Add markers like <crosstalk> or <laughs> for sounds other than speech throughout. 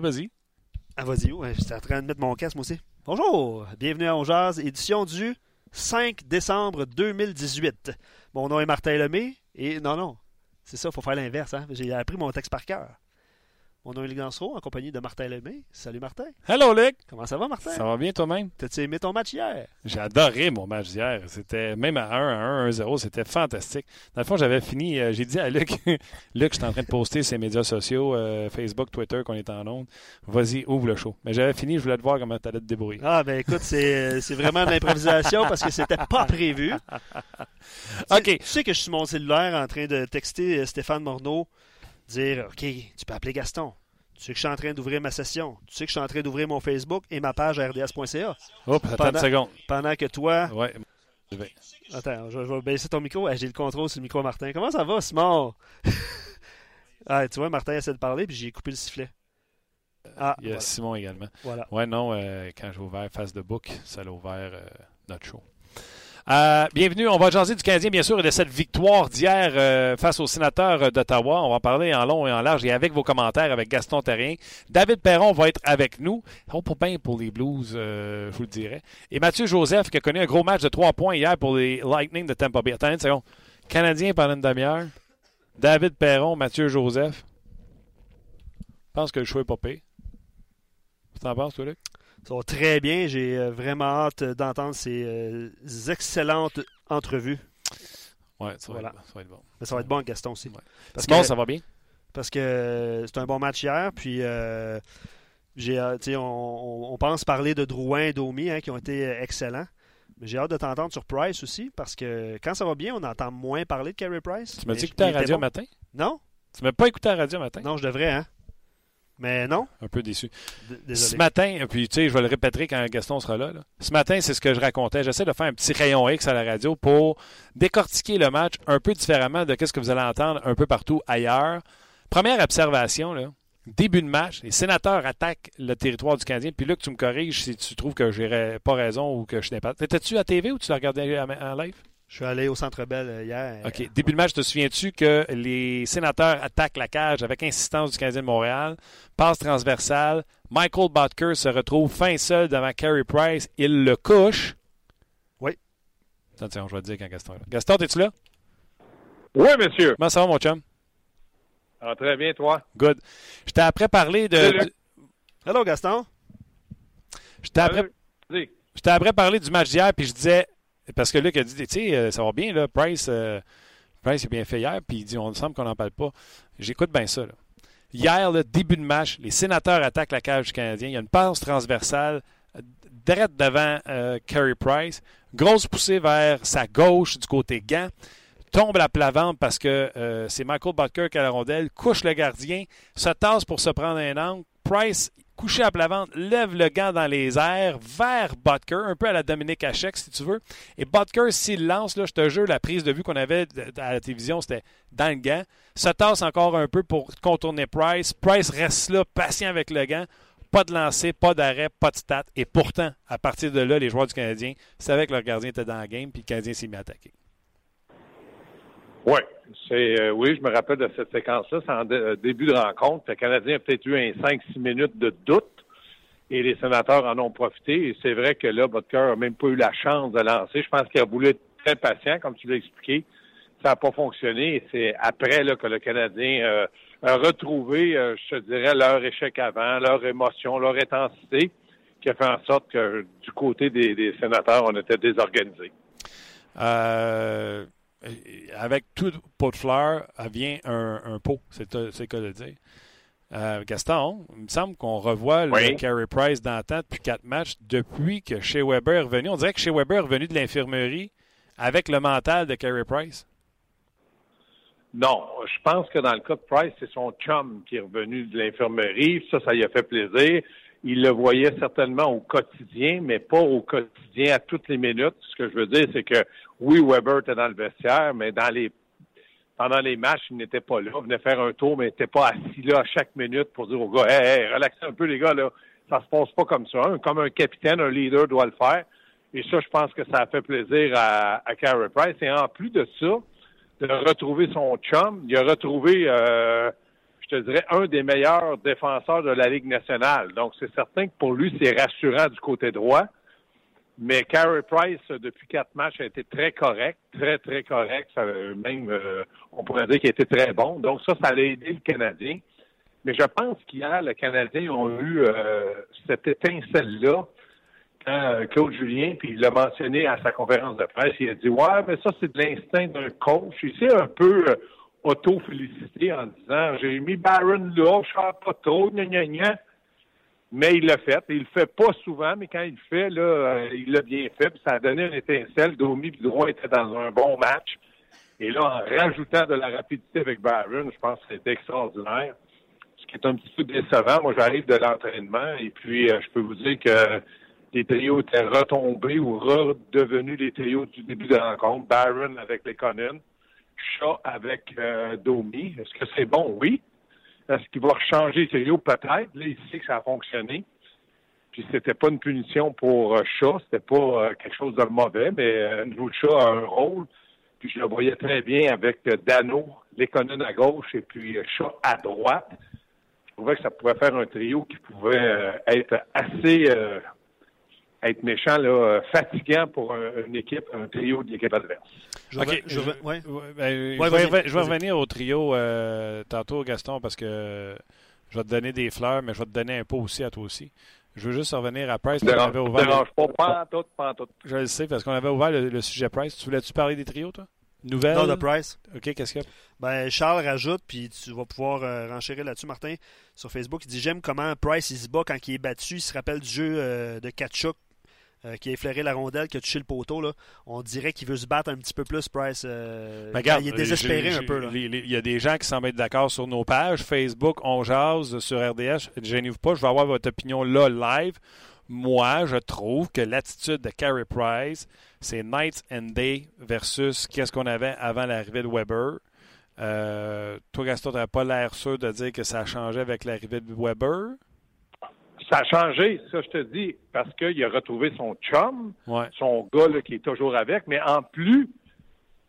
Vas-y. Ah, vas-y, ouais, j'étais en train de mettre mon casque, moi aussi. Bonjour, bienvenue à On Jazz, édition du 5 décembre 2018. Mon nom est Martin Lemay, et non, non, c'est ça, il faut faire l'inverse. Hein? J'ai appris mon texte par cœur. Mon nom est Luc Dansereau, en compagnie de Martin Lemay. Salut Martin. Hello, Luc. Comment ça va, Martin? Ça va bien toi-même? T'as-tu aimé ton match hier? J'ai adoré mon match d'hier. C'était même à 1, à 1, 1-0, c'était fantastique. Dans le fond, j'avais fini, euh, j'ai dit à Luc, <laughs> Luc, je suis en train de poster ses médias sociaux, euh, Facebook, Twitter, qu'on est en onde. Vas-y, ouvre le show. Mais j'avais fini, je voulais te voir comment tu allais te débrouiller. Ah, ben écoute, c'est c'est vraiment de l'improvisation parce que c'était pas prévu. <laughs> OK. Tu sais que je suis sur mon cellulaire en train de texter euh, Stéphane Morneau, dire OK, tu peux appeler Gaston. Tu sais que je suis en train d'ouvrir ma session. Tu sais que je suis en train d'ouvrir mon Facebook et ma page rds.ca. Attends Pendant- une seconde. Pendant que toi. Ouais. Attends, je, je vais baisser ton micro. Ah, J'ai le contrôle sur le micro, Martin. Comment ça va, Simon? <laughs> ah, tu vois, Martin essaie de parler, puis j'ai coupé le sifflet. Ah, Il y a voilà. Simon également. voilà. Ouais, non, euh, quand j'ai ouvert Face de Book, ça l'a ouvert euh, notre show. Euh, bienvenue, on va jaser du Canadien, bien sûr, et de cette victoire d'hier euh, face aux sénateurs d'Ottawa. On va parler en long et en large et avec vos commentaires avec Gaston Terrien. David Perron va être avec nous. Oh, pour bien pour les Blues, euh, je vous le dirais. Et Mathieu Joseph, qui a connu un gros match de 3 points hier pour les Lightning de Tampa Bay. Attendez une seconde. Canadien pendant une demi-heure. David Perron, Mathieu Joseph. Je pense que le choix est pas pire. Tu en penses, toi? Ça va très bien. J'ai euh, vraiment hâte d'entendre ces euh, excellentes entrevues. Ouais, ça va, Voilà. être, bon, ça va être bon. Mais ça va être bon, Gaston aussi. Ouais. Parce Simon, que- ça va bien? parce que euh, c'est un bon match hier. Puis, euh, j'ai, tu sais, on, on- pense parler de Drouin et Domi hein, qui ont été excellents. Mais j'ai hâte de t'entendre sur Price aussi parce que quand ça va bien, on entend moins parler de Carey Price. Tu m'as dit écouter la était radio bon. matin? Non? Tu m'as pas écouté la radio matin? Non, je devrais, hein? Mais non. Un peu déçu. Ce matin, puis tu sais, je vais le répéter quand Gaston sera là, là. Ce matin, c'est ce que je racontais. J'essaie de faire un petit rayon X à la radio pour décortiquer le match un peu différemment de ce que vous allez entendre un peu partout ailleurs. Première observation, là. Début de match, les sénateurs attaquent le territoire du Canadien. Puis là, que tu me corriges si tu trouves que j'ai pas raison ou que je n'ai pas. T'étais-tu à TV ou tu l'as regardé en live? Je suis allé au Centre Bell euh, hier. OK. Début de match, te souviens-tu que les sénateurs attaquent la cage avec insistance du Canadien de Montréal? Passe transversale. Michael Butker se retrouve fin seul devant Carey Price. Il le couche. Oui. Attends, tiens, je vais te dire quand Gaston est là. Gaston, es-tu là? Oui, monsieur. Comment ça va, mon chum? Ah, très bien, toi? Good. Je t'ai après parlé de. Salut. Hello, Gaston. Je t'ai après, je t'ai après parlé du match d'hier, puis je disais. Parce que Luc a dit, tu sais, euh, ça va bien, là. Price, euh, Price a bien fait hier, puis il dit, on semble qu'on n'en parle pas. J'écoute bien ça, là. Hier, le début de match, les sénateurs attaquent la cage du Canadien. Il y a une passe transversale, direct devant euh, Carey Price. Grosse poussée vers sa gauche du côté gant. Tombe à plat ventre parce que euh, c'est Michael Butker qui a la rondelle. Couche le gardien. Se tasse pour se prendre un angle. Price, couché à plat ventre, lève le gant dans les airs vers Butker, un peu à la Dominique Hachek, si tu veux. Et Butker, s'il lance, là, je te jure, la prise de vue qu'on avait à la télévision, c'était dans le gant. Se tasse encore un peu pour contourner Price. Price reste là, patient avec le gant. Pas de lancer, pas d'arrêt, pas de stat. Et pourtant, à partir de là, les joueurs du Canadien savaient que leur gardien était dans la game, puis le Canadien s'est mis à attaquer. Oui. C'est, euh, oui, je me rappelle de cette séquence-là. C'est en euh, début de rencontre. Le Canadien a peut-être eu un 5-6 minutes de doute et les sénateurs en ont profité. Et c'est vrai que là, Butker n'a même pas eu la chance de lancer. Je pense qu'il a voulu être très patient, comme tu l'as expliqué. Ça n'a pas fonctionné. Et c'est après que le Canadien euh, a retrouvé, je te dirais, leur échec avant, leur émotion, leur intensité, qui a fait en sorte que du côté des, des sénateurs, on était désorganisés. Euh, avec tout pot de fleurs vient un, un pot, c'est le cas de dire. Euh, Gaston, il me semble qu'on revoit le. Carey Price dans le temps depuis quatre matchs, depuis que Shea Weber est revenu. On dirait que Shea Weber est revenu de l'infirmerie avec le mental de Carey Price. Non, je pense que dans le cas de Price, c'est son chum qui est revenu de l'infirmerie. Ça, ça lui a fait plaisir. Il le voyait certainement au quotidien, mais pas au quotidien à toutes les minutes. Ce que je veux dire, c'est que oui, Weber était dans le vestiaire, mais dans les pendant les matchs, il n'était pas là. Il venait faire un tour, mais il n'était pas assis là à chaque minute pour dire aux gars Hey, hey, relaxez un peu, les gars, là. Ça se passe pas comme ça. Un- Comme un capitaine, un leader doit le faire. Et ça, je pense que ça a fait plaisir à, à Carey Price. Et en plus de ça, de retrouver son chum. Il a retrouvé, euh, je dirais, un des meilleurs défenseurs de la Ligue nationale. Donc, c'est certain que pour lui, c'est rassurant du côté droit. Mais Carey Price, depuis quatre matchs, a été très correct, très, très correct. Ça, même, euh, on pourrait dire qu'il a été très bon. Donc, ça, ça a aidé le Canadien. Mais je pense qu'hier, le Canadien ont eu euh, cette étincelle-là quand euh, Claude Julien, puis il l'a mentionné à sa conférence de presse, il a dit Ouais, mais ça, c'est de l'instinct d'un coach. Il s'est un peu euh, auto-félicité en disant J'ai mis Barron là, je ne pas trop, gna, gna, gna. Mais il l'a fait. Il le fait pas souvent, mais quand il le fait, là, euh, il l'a bien fait. Puis ça a donné une étincelle. Domi et Droit étaient dans un bon match. Et là, en rajoutant de la rapidité avec Barron, je pense que c'était extraordinaire. Ce qui est un petit peu décevant. Moi, j'arrive de l'entraînement et puis je peux vous dire que les trios étaient retombés ou redevenus les trios du début de la rencontre. Barron avec les Conan, Shaw avec euh, Domi. Est-ce que c'est bon? Oui. Est-ce qu'il va changer les trios? Peut-être. Là, il sait que ça a fonctionné. Puis c'était pas une punition pour euh, Shaw, c'était pas euh, quelque chose de mauvais, mais euh, Shaw a un rôle. Puis je le voyais très bien avec euh, Dano, Lekonen à gauche et puis Shaw à droite. Je trouvais que ça pouvait faire un trio qui pouvait être assez être méchant, là, euh, <laughs> fatigant pour un, une équipe, un trio d'équipe adverse. Je vais, je, vais, ouais. ben, ouais, je, vais, je vais revenir au trio euh, tantôt, Gaston, parce que je vais te donner des fleurs, mais je vais te donner un pot aussi à toi aussi. Je veux juste revenir à Price. Dérange, avait ouvert dérange le... pas, pas tout, pas tout. Je le sais, parce qu'on avait ouvert le, le, sujet Price. Tu voulais-tu parler des trios, toi? Nouvelle? Non, de Price. OK, qu'est-ce qu'il y a? Ben, Charles rajoute, puis tu vas pouvoir euh, renchérir là-dessus, Martin, sur Facebook. Il dit J'aime comment Price il se bat quand il est battu. Il se rappelle du jeu euh, de Kachuk euh, qui a effleuré la rondelle, qui a touché le poteau, là, on dirait qu'il veut se battre un petit peu plus, Price. Euh, regarde, il est désespéré un peu. Il y a des gens qui semblent être d'accord sur nos pages. Facebook, on jase sur RDS. Gênez-vous pas, je vais avoir votre opinion là, live. Moi, je trouve que l'attitude de Carey Price, c'est night and day versus qu'est-ce qu'on avait avant l'arrivée de Weber. Euh, toi, Gaston, tu n'avais pas l'air sûr de dire que ça a changé avec l'arrivée de Weber? Ça a changé, ça je te dis, parce qu'il a retrouvé son chum, ouais. son gars là, qui est toujours avec, mais en plus,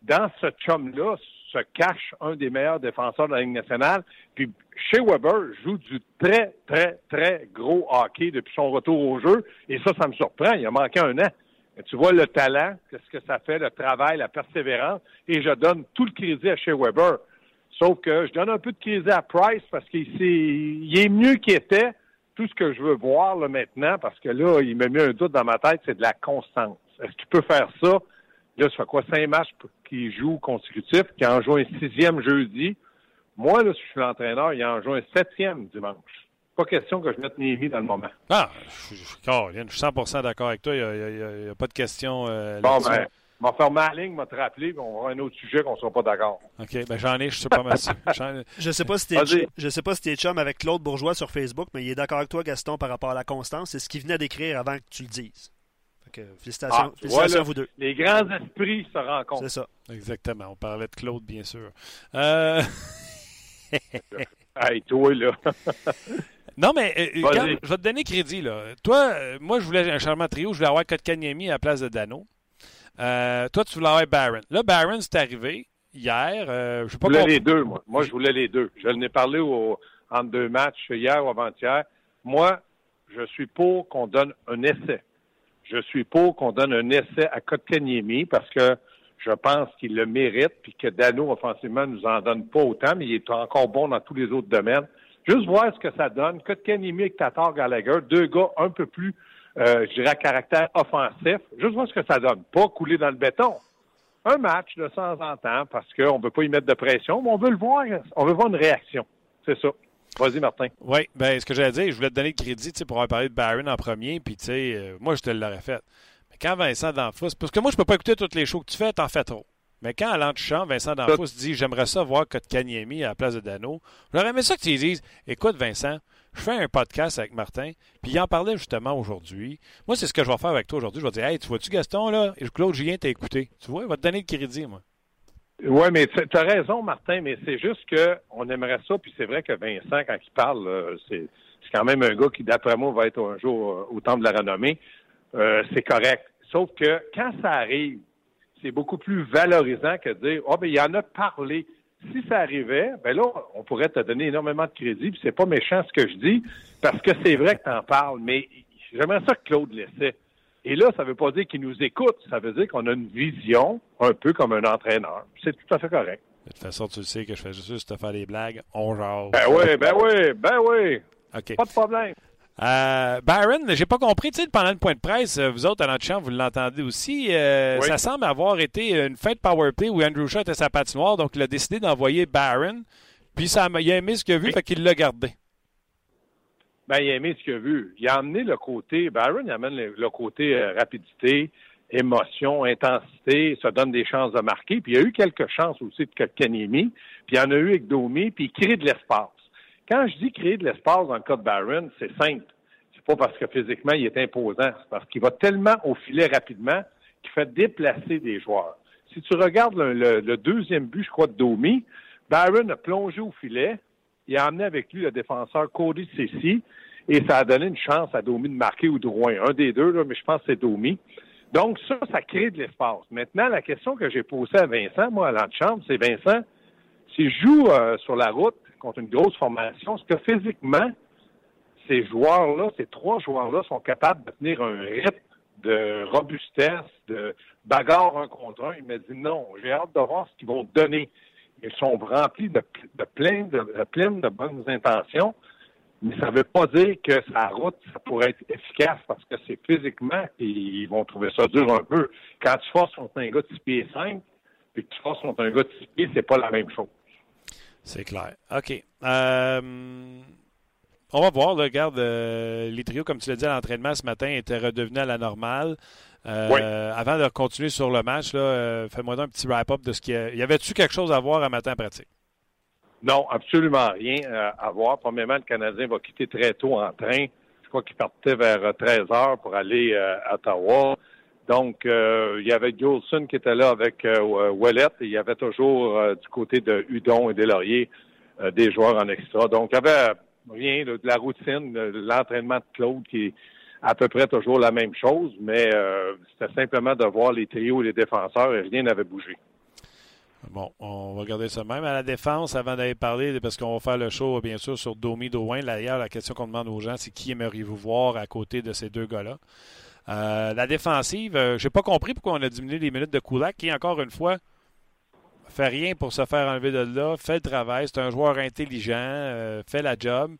dans ce chum-là se cache un des meilleurs défenseurs de la Ligue nationale. Puis chez Weber joue du très, très, très gros hockey depuis son retour au jeu. Et ça, ça me surprend. Il a manqué un an. Mais tu vois le talent, qu'est-ce que ça fait, le travail, la persévérance. Et je donne tout le crédit à chez Weber. Sauf que je donne un peu de crédit à Price parce qu'il il est mieux qu'il était tout ce que je veux voir là, maintenant, parce que là, il m'a mis un doute dans ma tête, c'est de la constance. Est-ce qu'il peut faire ça? Là, ça fait quoi, cinq matchs qu'il joue consécutifs, qu'il en joue un sixième jeudi? Moi, là, si je suis l'entraîneur, il en joue un septième dimanche. Pas question que je mette Némi dans le moment. Ah, je, je, je, je suis 100 d'accord avec toi. Il n'y a, a, a, pas de question. Euh, bon, ben, m'a fermé la ligne, m'a te rappelé, puis on aura un autre sujet qu'on ne sera pas d'accord. OK, ben j'en ai, je suis pas mal <laughs> Je sais pas si t'es je sais pas si t'es chum avec Claude Bourgeois sur Facebook, mais il est d'accord avec toi, Gaston, par rapport à la constance. C'est ce qu'il venait d'écrire avant que tu le dises. Que, félicitations, ah, félicitations voilà, à vous deux. Les grands esprits se rencontrent. C'est ça. Exactement. On parlait de Claude, bien sûr. Euh... <laughs> hey, toi, là. <laughs> Non, mais euh, je vais te donner crédit. Là. Toi, euh, moi, je voulais un charmant trio. Je voulais avoir Kotkaniemi à la place de Dano. Euh, toi, tu voulais avoir Barron. Là, Barron, c'est arrivé hier. Euh, je sais pas je voulais les deux, moi. Moi, je voulais les deux. Je l'ai parlé au, entre deux matchs, hier ou avant-hier. Moi, je suis pour qu'on donne un essai. Je suis pour qu'on donne un essai à Kotkaniemi parce que je pense qu'il le mérite, puis que Dano, offensivement, nous en donne pas autant, mais il est encore bon dans tous les autres domaines. Juste voir ce que ça donne. Kotkaniemi avec Tatar Gallagher, deux gars un peu plus euh, je dirais, à caractère offensif. Juste voir ce que ça donne. Pas couler dans le béton. Un match de temps en temps, parce qu'on ne veut pas y mettre de pression, mais on veut le voir. On veut voir une réaction. C'est ça. Vas-y, Martin. Oui, ben ce que j'allais dire, je voulais te donner le crédit pour avoir parlé de Barron en premier, puis tu sais, euh, moi, je te l'aurais fait. Mais quand Vincent D'Anfos, parce que moi, je peux pas écouter toutes les shows que tu fais, t'en fais trop. Mais quand à l'antichamp, Vincent D'Anfos dit J'aimerais ça voir Kotkaniemi à la place de Dano, j'aurais aimé ça que tu dises Écoute, Vincent, je fais un podcast avec Martin, puis il en parlait justement aujourd'hui. Moi, c'est ce que je vais faire avec toi aujourd'hui. Je vais dire Hey, tu vois-tu Gaston, là? Et Claude Julien t'a écouté. Tu vois, il va te donner le crédit, moi. Oui, mais tu as raison, Martin, mais c'est juste qu'on aimerait ça, puis c'est vrai que Vincent, quand il parle, c'est quand même un gars qui, d'après moi, va être un jour au temple de la renommée. Euh, c'est correct. Sauf que quand ça arrive, c'est beaucoup plus valorisant que de dire oh, ben, il en a parlé. Si ça arrivait, ben là, on pourrait te donner énormément de crédit. Puis c'est pas méchant ce que je dis, parce que c'est vrai que tu en parles, mais j'aimerais ça que Claude laissait. Et là, ça ne veut pas dire qu'il nous écoute, ça veut dire qu'on a une vision un peu comme un entraîneur. C'est tout à fait correct. De toute façon, tu le sais que je fais juste te faire des blagues. On genre. Ben oui, ben oui, ben oui. OK. Pas de problème. Euh, Byron, j'ai pas compris, tu sais, pendant le point de presse, euh, vous autres à notre champ, vous l'entendez aussi, euh, Oui. ça semble avoir été une fête powerplay où Andrew Shaw était sa patinoire, donc il a décidé d'envoyer Byron, puis ça, il a aimé ce qu'il a vu, Oui. fait qu'il l'a gardé. Ben, il a aimé ce qu'il a vu. Il a amené le côté, Byron il amène le, le côté euh, rapidité, émotion, intensité, ça donne des chances de marquer. Puis il y a eu quelques chances aussi de Kotkaniemi, puis il y en a eu avec Domi, puis il crée de l'espace. Quand je dis créer de l'espace dans le cas de Byron, c'est simple. C'est pas parce que physiquement il est imposant, c'est parce qu'il va tellement au filet rapidement qu'il fait déplacer des joueurs. Si tu regardes le, deuxième but, je crois, de Domi, Byron a plongé au filet, il a amené avec lui le défenseur Cody Ceci et ça a donné une chance à Domi de marquer ou de. Un des deux, là, mais je pense que c'est Domi. Donc ça, ça crée de l'espace. Maintenant, la question que j'ai posée à Vincent, moi, à l'antichambre, c'est Vincent, s'il joue euh, sur la route contre une grosse formation, est-ce que physiquement, ces joueurs-là, ces trois joueurs-là sont capables de tenir un rythme de robustesse, de bagarre un contre un? Il m'a dit non, j'ai hâte de voir ce qu'ils vont donner. Ils sont remplis de, de plein de, de bonnes intentions, mais ça ne veut pas dire que sa route, ça pourrait être efficace parce que c'est physiquement qu'ils vont trouver ça dur un peu. Quand tu forces contre un gars de 6 pieds 5, puis que tu forces contre un gars de 6 pieds, c'est pas la même chose. C'est clair. OK. Euh, on va voir, là, regarde, euh, les trios, comme tu l'as dit à l'entraînement ce matin, étaient redevenus à la normale. Euh, Oui. Avant de continuer sur le match, fais-moi un petit wrap-up de ce qu'il y a. Y avait-tu quelque chose à voir à matin en pratique? Non, absolument rien à voir. Premièrement, le Canadien va quitter très tôt en train. Je crois qu'il partait vers 13 heures pour aller à Ottawa. Donc, euh, il y avait Gilson qui était là avec euh, et il y avait toujours euh, du côté de Hudon et Deslauriers euh, des joueurs en extra. Donc, il y avait rien de la routine, de l'entraînement de Claude qui est à peu près toujours la même chose, mais c'était simplement de voir les trios et les défenseurs et rien n'avait bougé. Bon, on va garder ça même. À la défense, avant d'aller parler, parce qu'on va faire le show, bien sûr, sur Domi, Drouin. D'ailleurs, la question qu'on demande aux gens, c'est qui aimeriez-vous voir à côté de ces deux gars-là? Euh, la défensive, euh, j'ai pas compris pourquoi on a diminué les minutes de Kulak, qui, encore une fois, fait rien pour se faire enlever de là, fait le travail. C'est un joueur intelligent, euh, fait la job.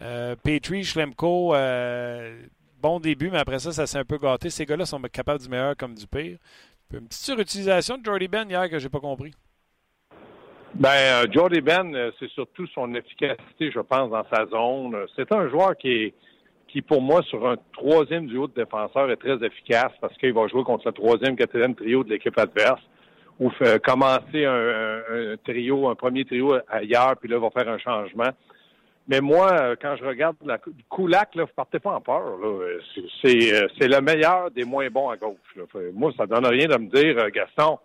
Euh, Petrie, Schlemko, bon début, mais après ça, ça s'est un peu gâté. Ces gars-là sont capables du meilleur comme du pire. Une petite surutilisation de Jordy Ben hier que j'ai pas compris. Ben, Jordy Ben, c'est surtout son efficacité, je pense, dans sa zone. C'est un joueur qui est, pour moi, sur un troisième duo de défenseurs, est très efficace parce qu'il va jouer contre le troisième, quatrième trio de l'équipe adverse ou fait- commencer un, trio, un premier trio ailleurs, puis là, va faire un changement. Mais moi, euh, quand je regarde la Koulak, là, vous partez pas en peur. Euh, c'est- euh, le meilleur des moins bons à gauche. Moi, ça donne rien de me dire, euh, Gaston,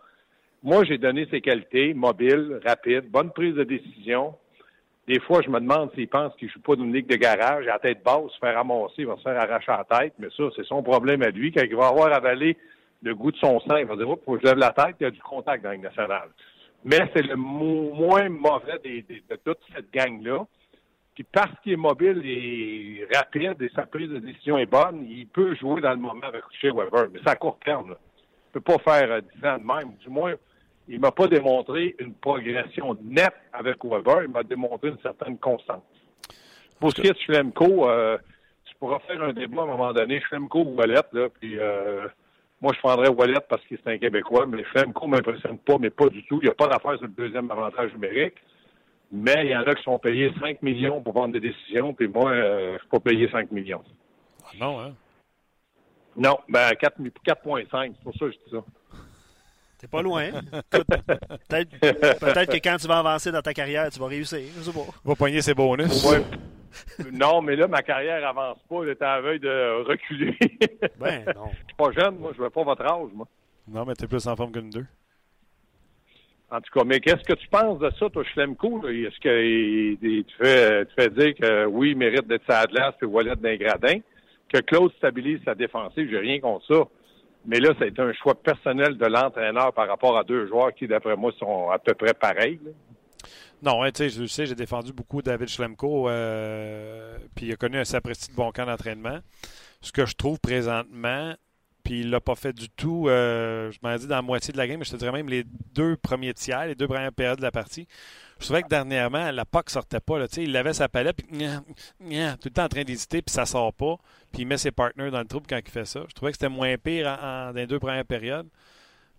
moi, j'ai donné ses qualités, mobile, rapide, bonne prise de décision. Des fois, je me demande s'il pense qu'il ne joue pas d'une ligue de garage, à tête basse, se faire ramasser, il va se faire arracher la tête, mais ça, c'est son problème à lui. Quand il va avoir avalé le goût de son sang, il va dire, oh, faut que je lève la tête, il y a du contact dans la nationale. Mais c'est le mo- moins mauvais de toute cette gang-là. Puis parce qu'il est mobile et rapide et sa prise de décision est bonne, il peut jouer dans le moment avec chez Weber. Mais c'est à court terme. Là. Il ne peut pas faire euh, 10 ans de même. Du moins, il m'a pas démontré une progression nette avec Weber. Il m'a démontré une certaine constance. Pour ce qui est de Schlemko, euh, tu pourras faire un débat à un moment donné, Schlemko ou Wallet, là, puis euh, moi je prendrais Wallet parce qu'il est un Québécois, mais Schlemko m'impressionne pas, mais pas du tout. Il n'y a pas d'affaire sur le deuxième avantage numérique. Mais il y en a qui sont payés 5 millions pour prendre des décisions, puis moi, euh, je ne suis pas payé 5 millions. Ah non, hein? Non, ben 4 4,5, c'est pour ça que je dis ça. T'es pas loin. Peut-être que quand tu vas avancer dans ta carrière, tu vas réussir. Je sais pas. Va poigner ses bonus. Ouais. non, mais là, ma carrière avance pas. Est à la veille de reculer. je Ben non. suis pas jeune, moi. Je veux pas votre âge, moi. Non, mais t'es plus en forme qu'une deux. En tout cas, mais qu'est-ce que tu penses de ça, toi, Schlemko? Est-ce que il- il- tu, fais, tu fais dire que oui, il mérite d'être sa glace puis Wallet d'un gradin, que Claude stabilise sa défensive, j'ai rien contre ça. Mais là, ça a été un choix personnel de l'entraîneur par rapport à deux joueurs qui, d'après moi, sont à peu près pareils. Non, ouais, tu sais, j'ai défendu beaucoup David Schlemko, euh, puis il a connu un sapristi de bon camp d'entraînement. Ce que je trouve présentement, puis il l'a pas fait du tout, euh, je m'en dit dans la moitié de la game, mais je te dirais même les deux premiers tiers, les deux premières périodes de la partie. Je trouvais que dernièrement, la POC sortait pas. Là, il avait sa palette, puis tout le temps en train d'hésiter, puis ça sort pas. Puis il met ses partenaires dans le trouble quand il fait ça. Je trouvais que c'était moins pire en, dans les deux premières périodes.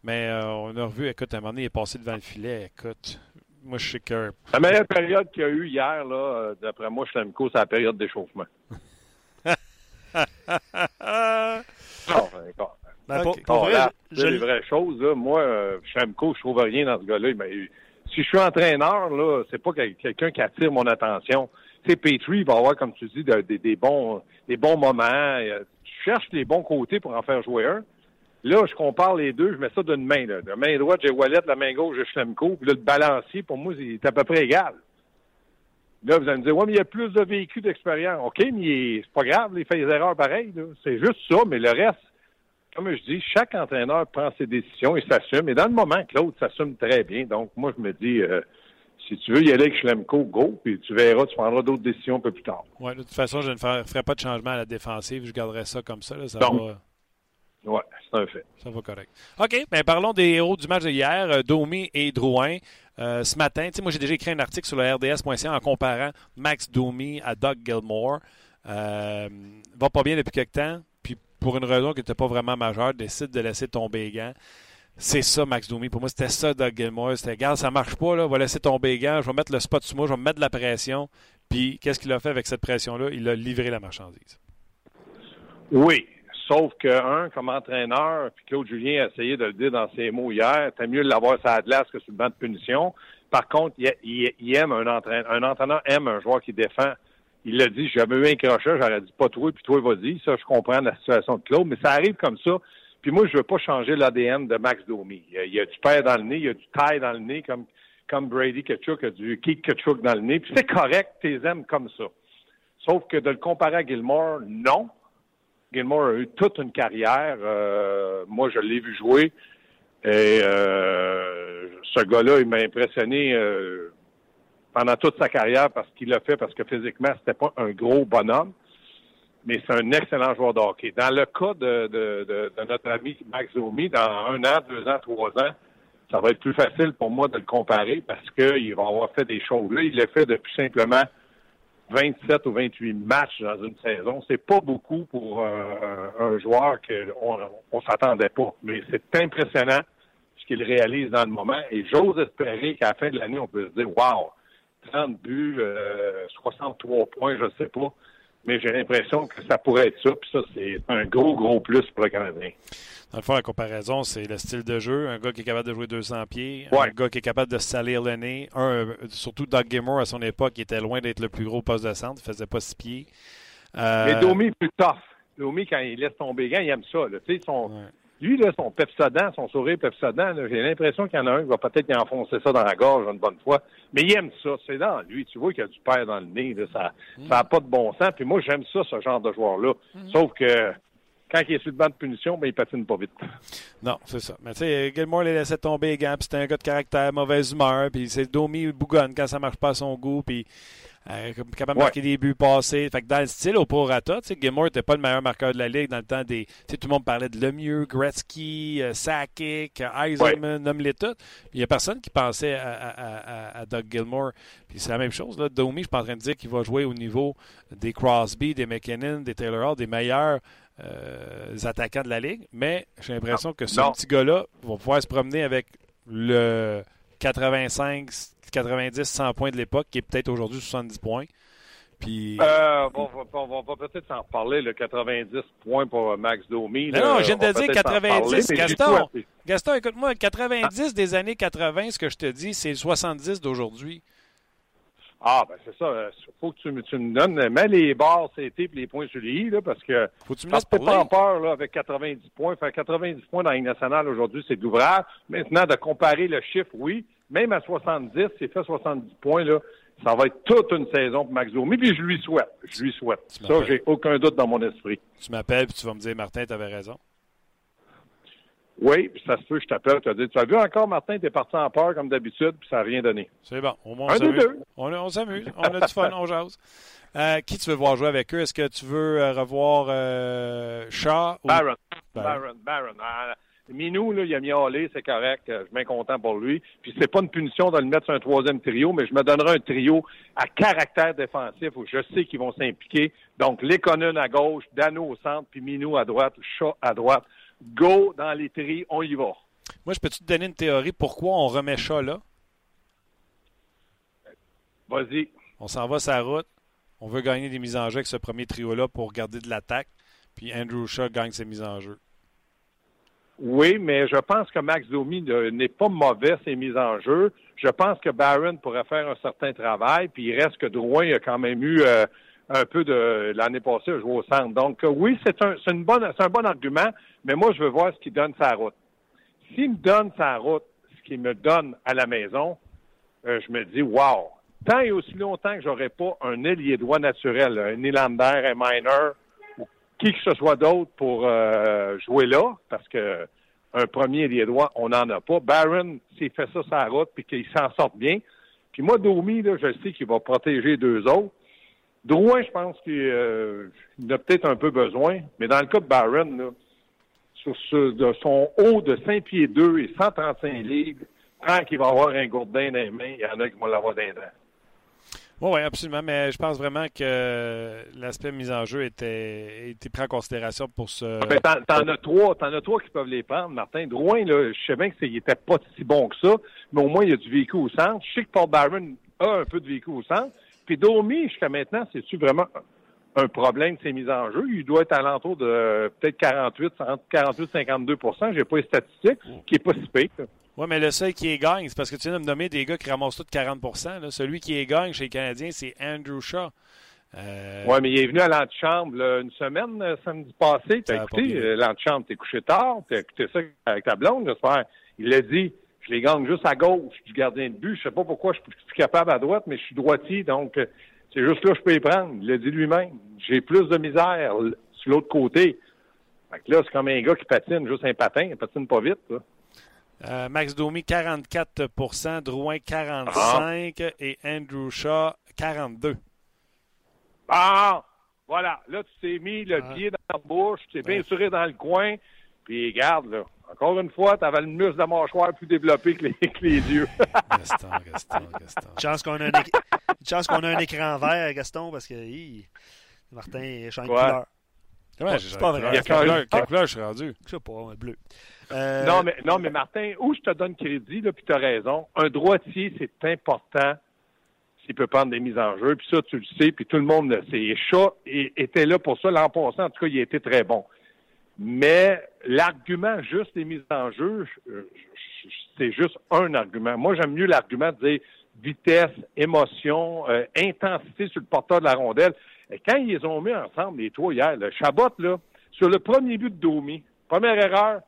Mais euh, on a revu, écoute, à un moment donné, il est passé devant le filet. Écoute, moi, je sais que. La meilleure période qu'il y a eu hier, là, euh, d'après moi, Schlemko, c'est la période d'échauffement. <laughs> oh, ben, pour, pour vrai, je... les vraies choses, là, moi, euh, Schlemko, je trouve rien dans ce gars-là. Mais si je suis entraîneur, là, c'est pas quelqu'un qui attire mon attention. Tu sais, Petrie va avoir, comme tu dis, des, bons, des bons moments. Tu cherches les bons côtés pour en faire jouer un. Là, je compare les deux, je mets ça d'une main. Là. La main droite, j'ai Wallet, la main gauche, j'ai Schlemko. Puis là, le balancier, pour moi, c'est à peu près égal. Là, vous allez me dire, ouais, mais il y a plus de véhicules d'expérience. OK, mais c'est pas grave, il fait des erreurs pareilles. C'est juste ça, mais le reste, comme je dis, chaque entraîneur prend ses décisions et s'assume. Et dans le moment, Claude s'assume très bien. Donc, moi, je me dis, euh, si tu veux y aller avec Schlemko, go, puis tu verras, tu prendras d'autres décisions un peu plus tard. Oui, de toute façon, je ne ferai pas de changement à la défensive. Je garderai ça comme ça. ça va... Oui, c'est un fait. Ça va correct. OK, bien parlons des héros du match de hier, euh, Domi et Drouin. Euh, ce matin, moi j'ai déjà écrit un article sur le RDS.ca en comparant Max Domi à Doug Gilmore. Euh, va pas bien depuis quelque temps, puis pour une raison qui n'était pas vraiment majeure, décide de laisser tomber les gants. C'est ça, Max Domi. Pour moi, c'était ça, Doug Gilmore. C'était, regarde, ça marche pas, là, va laisser tomber les gants, je vais mettre le spot sur moi, je vais mettre de la pression. Puis, qu'est-ce qu'il a fait avec cette pression-là? Il a livré la marchandise. Oui, Sauf que, un, comme entraîneur, puis Claude Julien a essayé de le dire dans ses mots hier, t'as mieux de l'avoir sur la glace que sur le banc de punition. Par contre, il, aime un entraîneur. Un entraîneur aime un joueur qui défend. Il l'a dit, j'avais eu un crochet, j'aurais dit pas toi, puis toi, vas-y. Ça, je comprends la situation de Claude, mais ça arrive comme ça. Puis moi, je veux pas changer l'ADN de Max Domi. Il y, a, du père dans le nez, il y a du taille dans le nez, comme, comme Brady Ketchuk a du Keith Ketchuk dans le nez. Puis c'est correct, tu aimes comme ça. Sauf que de le comparer à Gilmore, non. Gilmore a eu toute une carrière. Euh, moi, je l'ai vu jouer. Et euh, ce gars-là, il m'a impressionné euh, pendant toute sa carrière parce qu'il l'a fait, parce que physiquement, c'était pas un gros bonhomme. Mais c'est un excellent joueur de hockey. Dans le cas de, notre ami Max Zomi, dans un an, deux ans, trois ans, ça va être plus facile pour moi de le comparer parce qu'il va avoir fait des choses. Là, il l'a fait depuis simplement 27 ou 28 matchs dans une saison, c'est pas beaucoup pour euh, un joueur qu'on on, s'attendait pas. Mais c'est impressionnant ce qu'il réalise dans le moment. Et j'ose espérer qu'à la fin de l'année, on peut se dire Wow, 30 buts, 63 euh, points, je sais pas. Mais j'ai l'impression que ça pourrait être ça. Puis ça, c'est un gros, gros plus pour le Canadien. Dans le fond, la comparaison, c'est le style de jeu. Un gars qui est capable de jouer 200 pieds, un gars qui est capable de salir le nez. Un, surtout Doug Gilmour, à son époque, qui était loin d'être le plus gros poste de centre. Il faisait pas six pieds. Euh... Mais Domi est plus tough. Domi, quand il laisse tomber gants, il aime ça. Là. Son, Lui, là, son pepsodent, son sourire pepsodent, j'ai l'impression qu'il y en a un qui va peut-être y enfoncer ça dans la gorge une bonne fois. Mais il aime ça. C'est dans lui. Tu vois qu'il y a du père dans le nez. Là. Ça n'a mm. pas de bon sens. Puis moi, j'aime ça, ce genre de joueur-là. Mm. Sauf que quand il est sur le banc de punition, ben, il patine pas vite. Non, c'est ça. Mais tu sais, Gilmore les laissait tomber les gants, puis c'était un gars de caractère, mauvaise humeur, puis c'est Domi bougonne quand ça marche pas à son goût, puis euh, capable de marquer des buts passés. Fait que dans le style au sais, Gilmore n'était pas le meilleur marqueur de la ligue dans le temps des. Tu sais, tout le monde parlait de Lemieux, Gretzky, euh, Sakic, Eisenman, nomme-les tous. Il n'y a personne qui pensait à, Doug Gilmore. Puis c'est la même chose. Là. Domi, je suis pas en train de dire qu'il va jouer au niveau des Crosby, des McKinnon, des Taylor Hall, des meilleurs euh, attaquants de la Ligue, mais j'ai l'impression que ce petit gars-là va pouvoir se promener avec le 85, 90, 100 points de l'époque, qui est peut-être aujourd'hui 70 points. Puis... Euh, on va, peut-être s'en reparler, le 90 points pour Max Domi. non, je viens de dire 90. Gaston, Gaston écoute-moi, 90 des années 80, ce que je te dis, c'est 70 d'aujourd'hui. Ah, ben c'est ça. Il euh, faut que tu, me donnes. Mets les barres CT et les points sur les I, là, parce que. Faut que tu me laisses pas en peur là, avec 90 points. Faire 90 points dans la nationale aujourd'hui, c'est de l'ouvrage. Maintenant, de comparer le chiffre, oui. Même à 70, c'est fait 70 points, là. Ça va être toute une saison pour Max Domi, puis je lui souhaite. Je lui souhaite. Ça, j'ai aucun doute dans mon esprit. Tu m'appelles, puis tu vas me dire, Martin, tu avais raison. Oui, puis ça se peut, je t'appelle, tu as dit, tu as vu encore, Martin, t'es parti en peur comme d'habitude, puis ça n'a rien donné. C'est bon. Au moins, on s'amuse. deux. On, on s'amuse. On a du fun, on jase. Euh, qui tu veux voir jouer avec eux? Est-ce que tu veux euh, revoir euh, Shaw ou Baron. Baron. Baron. Baron. Ah, Minou, là, il a mis Hallé, c'est correct. euh, Je suis bien content pour lui. Puis c'est pas une punition de le mettre sur un troisième trio, mais je me donnerai un trio à caractère défensif où je sais qu'ils vont s'impliquer. Donc, Lekonen à gauche, Dano au centre, puis Minou à droite, Shaw à droite. Go dans les tris, on y va. Moi, je peux-tu te donner une théorie pourquoi on remet Shaw là? Vas-y. On s'en va sa route. On veut gagner des mises en jeu avec ce premier trio-là pour garder de l'attaque. Puis Andrew Shaw gagne ses mises en jeu. Oui, mais je pense que Max Domi ne- n'est pas mauvais ses mises en jeu. Je pense que Barron pourrait faire un certain travail, puis il reste que Drouin a quand même eu euh, un peu de l'année passée à jouer au centre. Donc euh, oui, c'est un, c'est c'est un bon argument, mais moi je veux voir ce qu'il donne sa route. S'il me donne sa route, ce qu'il me donne à la maison, euh, je me dis wow. Tant et aussi longtemps que j'aurai pas un ailier droit naturel, un Nylander, un Miner, ou qui que ce soit d'autre pour euh, jouer là, parce que un premier ailier droit, on n'en a pas. Barron, s'il fait ça la route puis qu'il s'en sorte bien. Puis moi, Domi, je sais qu'il va protéger deux autres. Drouin, je pense qu'il euh, a peut-être un peu besoin, mais dans le cas de Barron, là, sur ce, de son haut de 5 pieds 2 et 135 livres, quand il va avoir un gourdin dans les mains, il y en a qui vont l'avoir dans les dents. Oui, oui, absolument. Mais je pense vraiment que l'aspect mise en jeu était, était pris en considération pour ce. Ben, t'en, as trois, t'en as trois qui peuvent les prendre, Martin. Drouin, là, je sais bien que c'est, il était pas si bon que ça, mais au moins il y a du véhicule au centre. Je sais que Paul Barron a un peu de véhicule au centre. Puis Domi, jusqu'à maintenant, c'est-tu vraiment un problème de ses mises en jeu? Il doit être à l'entour de euh, peut-être 48, 48, 52% J'ai pas les statistiques, qui est pas si pire. Oui, mais le seul qui est gagne, c'est parce que tu viens de me nommer des gars qui ramassent tout 40 là. Celui qui est gagne chez les Canadiens, c'est Andrew Shaw. Euh, Ouais, mais il est venu à l'antichambre une semaine, euh, samedi passé. T'as écouté l'antichambre, t'es couché tard, t'as écouté ça avec ta blonde, j'espère. Il l'a dit, je les gagne juste à gauche du gardien de but. Je sais pas pourquoi je suis plus capable à droite, mais je suis droitier, donc euh, c'est juste là que je peux les prendre. Il l'a dit lui-même. J'ai plus de misère sur l'autre côté. Fait que là, c'est comme un gars qui patine juste un patin, il patine pas vite. Là. euh, Max Domi, 44% Drouin, 45 et Andrew Shaw, 42 Ah! Voilà. Là, tu t'es mis le Ah. pied dans la bouche, tu t'es souri dans le coin, puis regarde, là. Encore une fois, tu avais le muscle de la mâchoire plus développé que les, <laughs> que les yeux. Gaston, Gaston, Gaston. Chance qu'on a un, éc- chance qu'on a un écran vert, Gaston, parce que hi, Martin change de Quoi? couleur. Ouais, c'est pas vrai. Quelle Il y a couleur, quand- quelle couleur je suis rendu? Je sais pas, un bleu. Euh, non, mais, non, mais Martin, où je te donne crédit, là, puis tu as raison. Un droitier, c'est important s'il peut prendre des mises en jeu. Puis ça, tu le sais, puis tout le monde le sait. Et Chat était là pour ça. L'an passé, en tout cas, il a été très bon. Mais l'argument juste des mises en jeu, je- je- je- c'est juste un argument. Moi, j'aime mieux l'argument de dire vitesse, émotion, euh, intensité sur le porteur de la rondelle. Et quand ils les ont mis ensemble, les trois hier, le Chabot, là, sur le premier but de Domi, première erreur,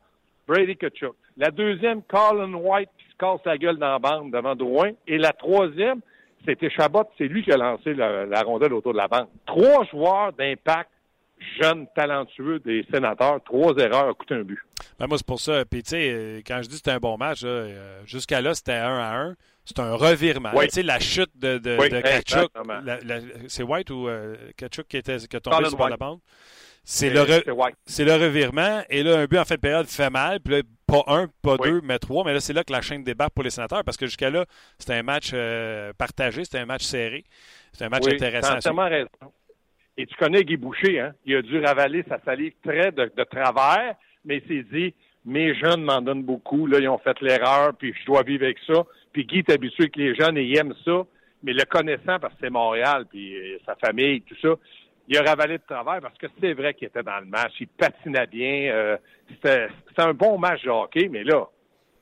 Brady Kachuk. La deuxième, Colin White qui se casse la gueule dans la bande devant Drouin. Et la troisième, c'était Chabot, c'est lui qui a lancé la, la rondelle autour de la bande. Trois joueurs d'impact, jeunes, talentueux des sénateurs, trois erreurs coûté un but. Ben, moi, c'est pour ça. Puis, tu sais, euh, quand je dis que c'était un bon match, euh, jusqu'à là, c'était 1 à 1. C'est un revirement. Oui. Tu sais, la chute de, de, Oui, de Kachuk, c'est White ou euh, Kachuk qui, était, qui a tombé Colin sur la bande? C'est le, re- C'est le revirement. Et là, un but en fait de période fait mal. Puis là, pas un, pas Oui. deux, mais trois. Mais là, c'est là que la chaîne débarque pour les sénateurs parce que jusqu'à là, c'était un match euh, partagé, c'était un match serré. C'était un match intéressant. entièrement raison. Et tu connais Guy Boucher, hein? Il a dû ravaler sa salive très de, de travers, mais il s'est dit, mes jeunes m'en donnent beaucoup, là, ils ont fait l'erreur, puis je dois vivre avec ça. Puis Guy est habitué avec les jeunes et il aime ça, mais le connaissant parce que c'est Montréal, puis euh, sa famille, tout ça, il a ravalé de travers parce que c'est vrai qu'il était dans le match, il patinait bien, euh, c'était un bon match de hockey, mais là,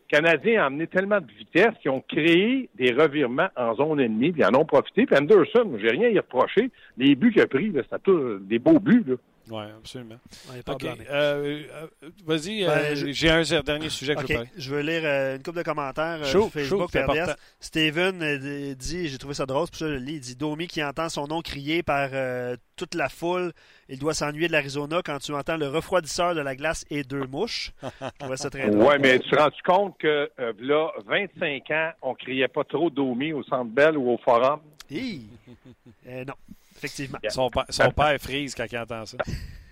Canadiens ont amené tellement de vitesse qu'ils ont créé des revirements en zone ennemie, puis ils en ont profité. Puis Anderson, j'ai rien à y reprocher. Les buts qu'il a pris, c'était tous des beaux buts. Là. Oui, absolument. On est pas OK. blâmé. euh, euh, Vas-y, Ben, euh, je- j'ai un dernier sujet que je veux parler. je veux lire euh, une couple de commentaires euh, sur Facebook important. Steven euh, dit, j'ai trouvé ça drôle, pour ça que je le lis, il dit Domi qui entend son nom crié par euh, toute la foule, il doit s'ennuyer de l'Arizona quand tu entends le refroidisseur de la glace et deux mouches. Je trouvais ça très drôle. Ouais, mais tu te rends compte que euh, là, 25 ans, on criait pas trop Domi au Centre Bell ou au Forum? Hi! Euh, non, effectivement. Son, pa- son père frise quand il entend ça.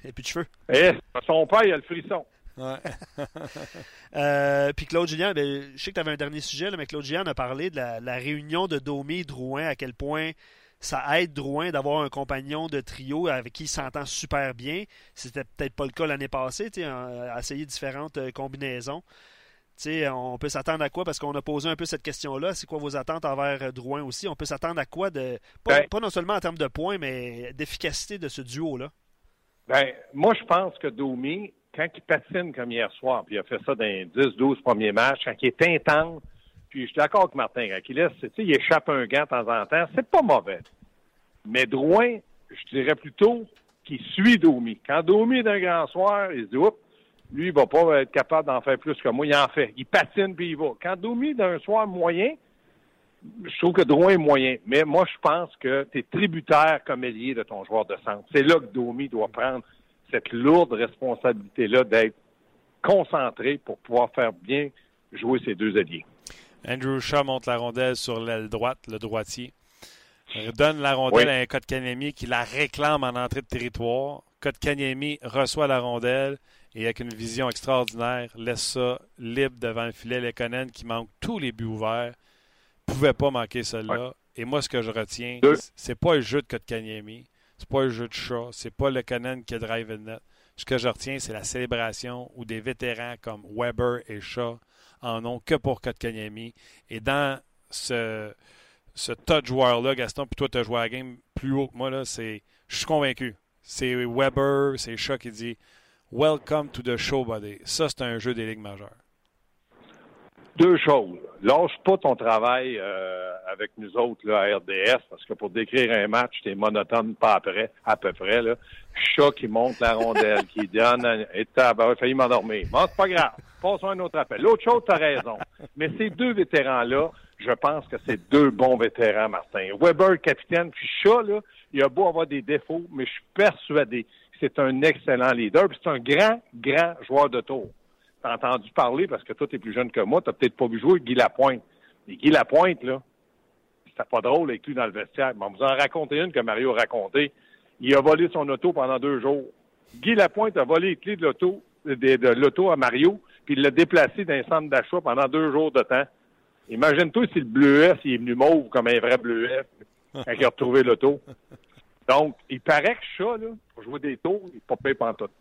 Et puis de cheveux. Eh, son père, il a le frisson. Ouais. <laughs> Euh, puis Claude Julien, ben, je sais que tu avais un dernier sujet, là, mais Claude Julien a parlé de la, la réunion de Domi et Drouin, à quel point ça aide Drouin d'avoir un compagnon de trio avec qui il s'entend super bien. C'était peut-être pas le cas l'année passée, tu sais, à essayer différentes euh, combinaisons. On peut s'attendre à quoi? Parce qu'on a posé un peu cette question-là. C'est quoi vos attentes envers euh, Drouin aussi? On peut s'attendre à quoi de. Pas, Ben- pas non seulement en termes de points, mais d'efficacité de ce duo-là? Ben, moi, je pense que Domi, quand il patine comme hier soir, puis il a fait ça dans les 10-12 premiers matchs, quand il est intense, puis je suis d'accord avec Martin, quand il laisse, il échappe un gant de temps en temps, c'est pas mauvais. Mais Drouin, je dirais plutôt qu'il suit Domi. Quand Domi est d'un grand soir, il se dit, oups, lui, il va pas être capable d'en faire plus que moi. Il en fait. Il patine puis il va. Quand Domi d'un soir moyen, je trouve que Drouin est moyen. Mais moi, je pense que tu es tributaire comme ailier de ton joueur de centre. C'est là que Domi doit prendre cette lourde responsabilité-là d'être concentré pour pouvoir faire bien jouer ses deux alliés. Andrew Shaw monte la rondelle sur l'aile droite, le droitier. Donne la rondelle Oui. à un Kotkaniemi qui la réclame en entrée de territoire. Kotkaniemi reçoit la rondelle et avec une vision extraordinaire, laisse ça libre devant le filet. Lekonen qui manque tous les buts ouverts, pouvait pas manquer celle-là. Et moi, ce que je retiens, c'est pas le jeu de Kotkaniemi, c'est pas le jeu de Shaw, c'est pas Lekonen qui drive le net. Ce que je retiens, c'est la célébration où des vétérans comme Weber et Shaw en ont que pour Kotkaniemi. Et dans ce, ce tas de joueurs-là, Gaston, puis toi, tu as joué à la game plus haut que moi, là, c'est, je suis convaincu. C'est Weber, c'est Shaw qui dit Welcome to the show, buddy. Ça, c'est un jeu des ligues majeures. Deux choses. Lâche pas ton travail euh, avec nous autres là, à RDS, parce que pour décrire un match, t'es monotone pas après, à peu près. Là. Chat qui monte la rondelle, qui donne et t'as ben, failli m'endormir. Bon, c'est pas grave. Passons à un autre appel. L'autre chose, t'as raison. Mais ces deux vétérans-là, je pense que c'est deux bons vétérans, Martin. Weber, capitaine, puis Chat, là, il a beau avoir des défauts, mais je suis persuadé c'est un excellent leader, puis c'est un grand, grand joueur de tour. T'as entendu parler, parce que toi, t'es plus jeune que moi, t'as peut-être pas vu jouer Guy Lapointe. Mais Guy Lapointe, là, c'était pas drôle avec lui dans le vestiaire. Mais on vous en raconter une que Mario a raconté. Il a volé son auto pendant deux jours. Guy Lapointe a volé les clés de l'auto, de, l'auto à Mario, puis il l'a déplacé dans un centre d'achat pendant deux jours de temps. Imagine-toi si le bleuet, s'il est venu mauve comme un vrai bleuet, quand il a retrouvé l'auto. Donc, il paraît que ça, là, pour jouer des tours, il n'est pas payé pantoute.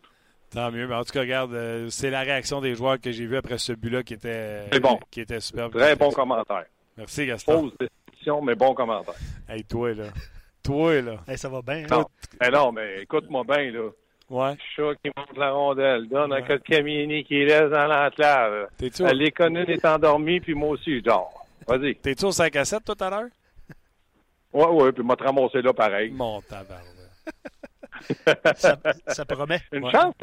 Tant mieux. Mais en tout cas, regarde, euh, c'est la réaction des joueurs que j'ai vu après ce but-là qui était, bon. qui était superbe. Très bon commentaire. Merci, Gaston. Pause décision, mais bon commentaire. Hey, toi, là. Toi, là. Hey, ça va bien. hein? Non, mais non, mais écoute-moi bien, là. Ouais. Chat qui monte la rondelle, donne un Ouais. code Camini qui laisse dans l'enclave. L'éconune est endormie, puis moi aussi, je dors. Vas-y. t'es-tu au 5 à 7 tout à l'heure? Ouais, ouais, puis m'a te ramasser là pareil. Mon tabac. <laughs> Ça, ça promet. Une Ouais. chance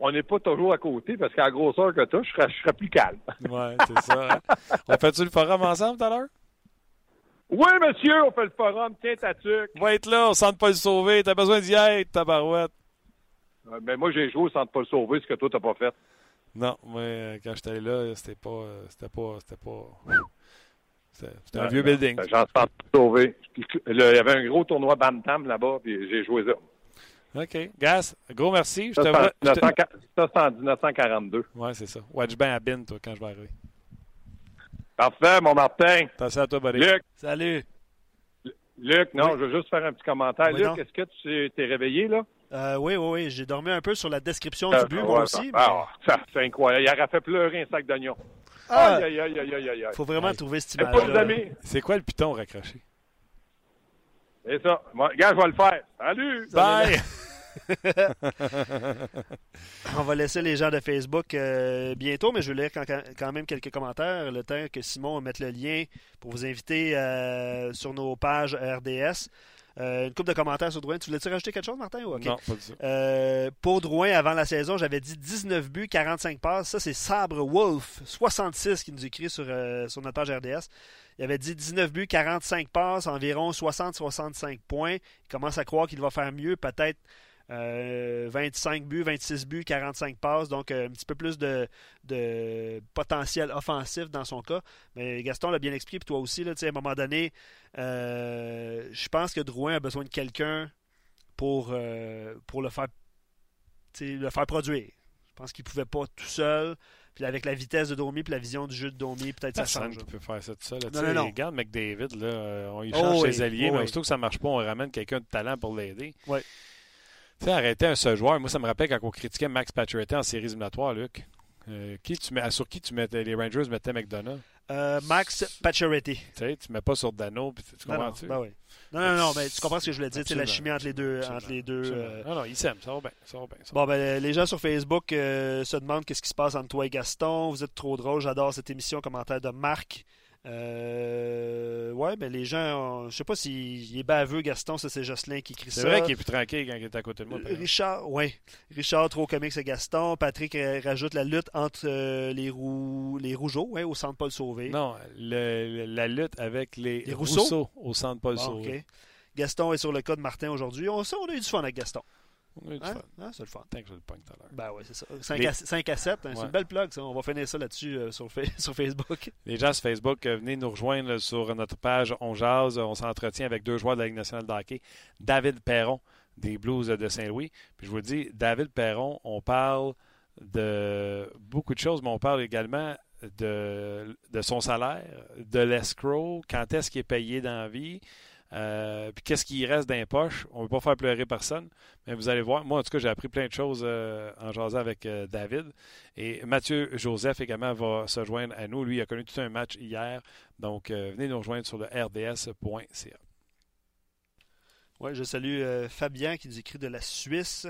qu'on n'est pas toujours à côté, parce qu'à la grosseur que toi, je serais, je serais plus calme. Ouais, c'est ça. hein? On fait-tu le forum ensemble tout à l'heure? Oui, monsieur, on fait le forum, tiens ta tuque. Va être là, on sent pas le sauver. T'as besoin d'y être, tabarouette. Euh, Ben, moi, j'ai joué sans te pas le sauver, ce que toi, t'as pas fait. Non, moi, euh, quand j'étais là, c'était pas. euh, C'était pas. C'était pas. C'était c'était un Ouais, vieux building. J'en sens te sauver. Puis, là, Il y avait un gros tournoi Bam-Tam là-bas, puis j'ai joué ça. OK. Gas, gros merci. Je Ça, te c'est en vois. je te- 1900 ça, c'est en 1942. Ouais, c'est ça. Watch bien à bin, toi, quand je vais arriver. Parfait, mon Martin. Attention à toi, buddy. Luc, Salut. Luc, non, Oui. je veux juste faire un petit commentaire. Oui, Luc, est-ce que tu t'es réveillé, là? Euh, oui, oui, oui. J'ai dormi un peu sur la description Ah, du but, ouais, moi aussi. mais ah, ça, c'est incroyable. Il aurait fait pleurer un sac d'oignons. Ah, Aïe, aïe, aïe, aïe, aïe, aïe. aïe. faut vraiment Ouais. trouver cette amis. C'est quoi le piton raccroché? C'est ça. Moi, regarde, je vais le faire. Salut! Bye! <laughs> On va laisser les gens de Facebook euh, bientôt, mais je vais lire quand, quand même quelques commentaires. Le temps que Simon mette le lien pour vous inviter euh, sur nos pages RDS. Euh, une coupe de commentaires sur Drouin. Tu voulais-tu rajouter quelque chose, Martin? Non, pas du tout. Euh, pour Drouin, avant la saison, j'avais dit 19 buts, 45 passes. Ça, c'est Sabre Wolf, 66, qui nous écrit sur, euh, sur notre page RDS. Il avait dit 19 buts, 45 passes, environ 60-65 points. Il commence à croire qu'il va faire mieux, peut-être 25 buts, 26 buts, 45 passes, donc un petit peu plus de, de potentiel offensif dans son cas. Mais Gaston l'a bien expliqué, puis toi aussi, là, à un moment donné, je pense que Drouin a besoin de quelqu'un pour, pour le, faire, le faire produire. Je pense qu'il ne pouvait pas tout seul. Puis avec la vitesse de Domi puis la vision du jeu de Domi, peut-être ça change. qui peut faire ça tout seul. Non, non, non. Regarde McDavid, là, on y change ses alliés, mais surtout que ça ne marche pas, on ramène quelqu'un de talent pour l'aider. Oui. Tu sais, arrêter un seul joueur. Moi, ça me rappelle quand on critiquait Max Pacioretty en séries éliminatoires, Luc. Euh, qui tu mets, sur qui tu mettais les Rangers mettaient McDonough? Euh, Max Pacioretty. Tu sais, tu mets pas sur Dano, tu, tu comprends non, ben oui. non, non, non, mais tu comprends ce que je voulais dire, c'est la chimie entre les deux. Entre les deux euh... Non, non, ils s'aiment, ça va bien. Ça va bien ça bon, ben, les gens sur Facebook se demandent qu'est-ce qui se passe entre toi et Gaston. Vous êtes trop drôle, j'adore cette émission. Commentaire de Marc. Euh, ouais, mais les gens, je sais pas s'il est baveux, Gaston, ça c'est Jocelyn qui écrit ça. C'est vrai qu'il est plus tranquille quand il est à côté de moi. Richard, ouais. Richard, trop comique, c'est Gaston. Patrick euh, rajoute la lutte entre euh, les, roux, les Rougeaux ouais, au centre Paul Sauvé. Non, le, la lutte avec les, les Rousseau? au centre Paul ah, Sauvé. Gaston est sur le cas de Martin aujourd'hui. On, on a eu du fun avec Gaston. Hein? c'est le fun. Tant que je le pogne tout à l'heure. Ben oui, c'est ça. 5, à, 5 à, 7, hein, c'est une belle plug, ça. On va finir ça là-dessus euh, sur, <laughs> sur, Facebook. Les gens sur Facebook, euh, venez nous rejoindre sur notre page On Jazz. On s'entretient avec deux joueurs de la Ligue nationale de hockey. David Perron, des Blues de Saint-Louis. Puis je vous dis, David Perron, on parle de beaucoup de choses, mais on parle également de, de son salaire, de l'escrow, quand est-ce qu'il est payé dans la vie. Euh, puis qu'est-ce qui reste dans les poches? On ne veut pas faire pleurer personne, mais vous allez voir. Moi, en tout cas, j'ai appris plein de choses euh, en jasant avec euh, David. Et Mathieu Joseph également va se joindre à nous. Lui, il a connu tout un match hier. Donc, venez nous rejoindre sur le rds.ca. Oui, je salue Fabien qui nous écrit de la Suisse.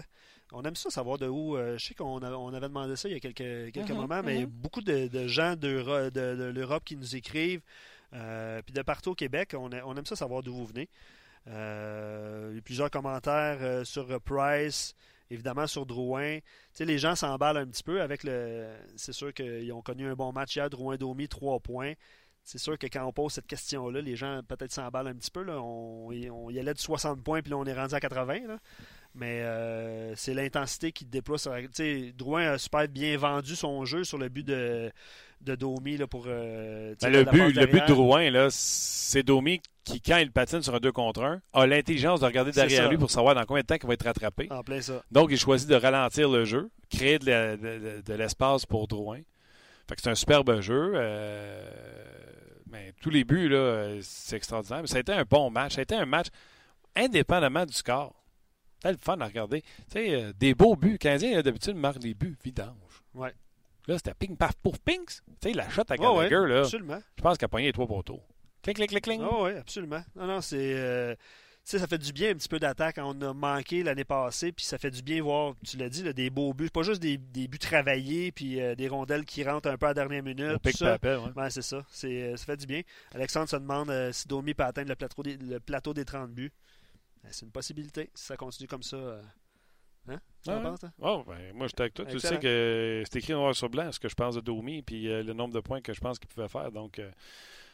On aime ça savoir de où. je sais qu'on on avait demandé ça il y a quelques, quelques mm-hmm, moments, mais il y a mm-hmm. beaucoup de, de gens de, de l'Europe qui nous écrivent. Euh, puis de partout au Québec, on, aime ça savoir d'où vous venez. Euh, il y a plusieurs commentaires euh, sur Price, évidemment sur Drouin. Tu sais, les gens s'emballent un petit peu avec le. C'est sûr qu'ils ont connu un bon match hier, Drouin Domi, trois points. C'est sûr que quand on pose cette question-là, les gens peut-être s'emballent un petit peu. Là. On, y allait de 60 points, puis là, on est rendu à 80. Mais c'est l'intensité qui déploie. Sur... Drouin a super bien vendu son jeu sur le but de, de Domi là, pour. Euh, ben, le, but, le but de Drouin, c'est Domi qui, quand il patine sur un 2 contre 1, a l'intelligence de regarder derrière lui pour savoir dans combien de temps il va être rattrapé. En plein ça. Donc, il choisit de ralentir le jeu, créer de, l'espace pour Drouin. Fait que c'est un superbe jeu. Euh, mais tous les buts, c'est extraordinaire. Mais ça a été un bon match. Ça a été un match indépendamment du score. C'était le fun à regarder. Tu sais, euh, des beaux buts. Canadien, d'habitude, marque des buts vidanges. Ouais. Là, c'était ping, paf, pouf, ping. Tu sais, la shot à Gallagher, là. Absolument. Je pense qu'il a pogné les trois poteaux. Clic, clic, clic, clic. Oh, oui, absolument. Non, non, c'est. Euh, sais, ça fait du bien un petit peu d'attaque. On a manqué l'année passée, puis ça fait du bien voir, tu l'as dit, des beaux buts. Pas juste des, des buts travaillés, puis euh, des rondelles qui rentrent un peu à la dernière minute. Pic ça. ouais. c'est ça. C'est, euh, ça fait du bien. Alexandre se demande si Domi peut atteindre le plateau des, le plateau des 30 buts. Ben, c'est une possibilité. Si ça continue comme ça. Hein? Ah, oh, ben, moi, j'étais avec toi. Tu sais que c'est écrit noir sur blanc ce que je pense de Domi puis euh, le nombre de points que je pense qu'il pouvait faire. Donc, euh,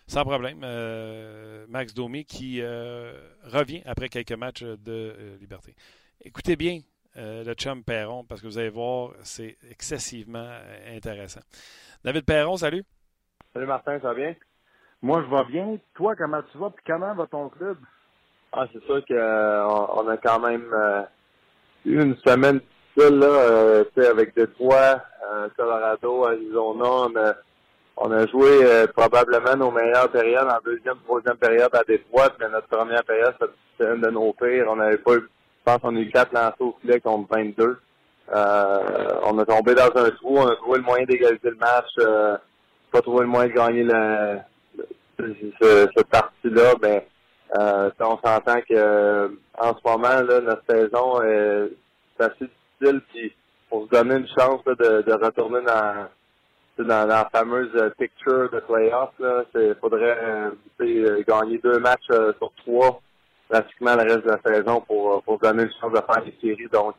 sans problème. Euh, Max Domi qui revient après quelques matchs de liberté. Écoutez bien le chum Perron parce que vous allez voir, c'est excessivement intéressant. David Perron, salut. Salut Martin, ça va bien? Moi, je vais bien. Toi, comment tu vas? Puis comment va ton club? Ah, c'est sûr qu'on on a quand même une semaine seule là, euh, avec Détroit, euh, Colorado, Arizona. On a, on a joué euh, probablement nos meilleures périodes en deuxième, troisième période à Détroit, mais notre première période, c'était une de nos pires. On avait pas eu, je pense qu'on a eu quatre lancers au filet contre 22. Euh, on a tombé dans un trou, on a trouvé le moyen d'égaliser le match, euh, pas trouvé le moyen de gagner la, cette partie-là, ben euh, on s'entend que euh, en ce moment, là, notre saison est, assez difficile. Puis pour se donner une chance de, de retourner dans, dans, la fameuse euh, picture de playoff, il faudrait euh, gagner deux matchs sur trois pratiquement le reste de la saison pour, pour donner une chance de faire des séries. Donc,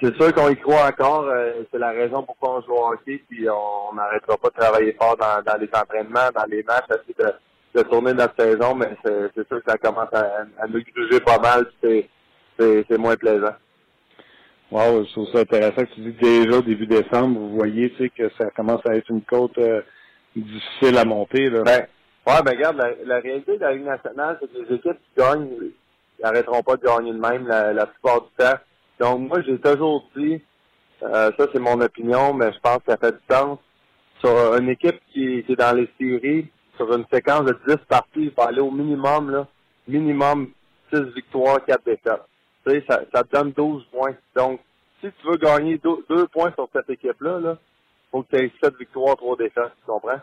c'est sûr qu'on y croit encore. c'est la raison pourquoi on joue au hockey. Puis on n'arrêtera pas de travailler fort dans, dans les entraînements, dans les matchs, essayer de, de tourner notre saison. Mais c'est sûr que ça commence à, à nous gruger pas mal. C'est moins plaisant. Wow, je trouve ça intéressant que tu dis que déjà début décembre, vous voyez que ça commence à être une côte difficile à monter. Là. Ben, ouais, ben regarde, la, réalité de la Ligue nationale, c'est que les équipes qui gagnent, ils n'arrêteront pas de gagner de même la, la plupart du temps. Donc moi, j'ai toujours dit, euh, ça c'est mon opinion, mais je pense que ça fait du sens. Sur une équipe qui, qui est dans les séries, sur une séquence de 10 parties, il faut aller au minimum, là, minimum 6 victoires, 4 défaites. Tu sais, ça, ça te donne 12 points. Donc, si tu veux gagner 2 points sur cette équipe-là, là, faut que tu aies 7 victoires, 3 défaites, tu comprends?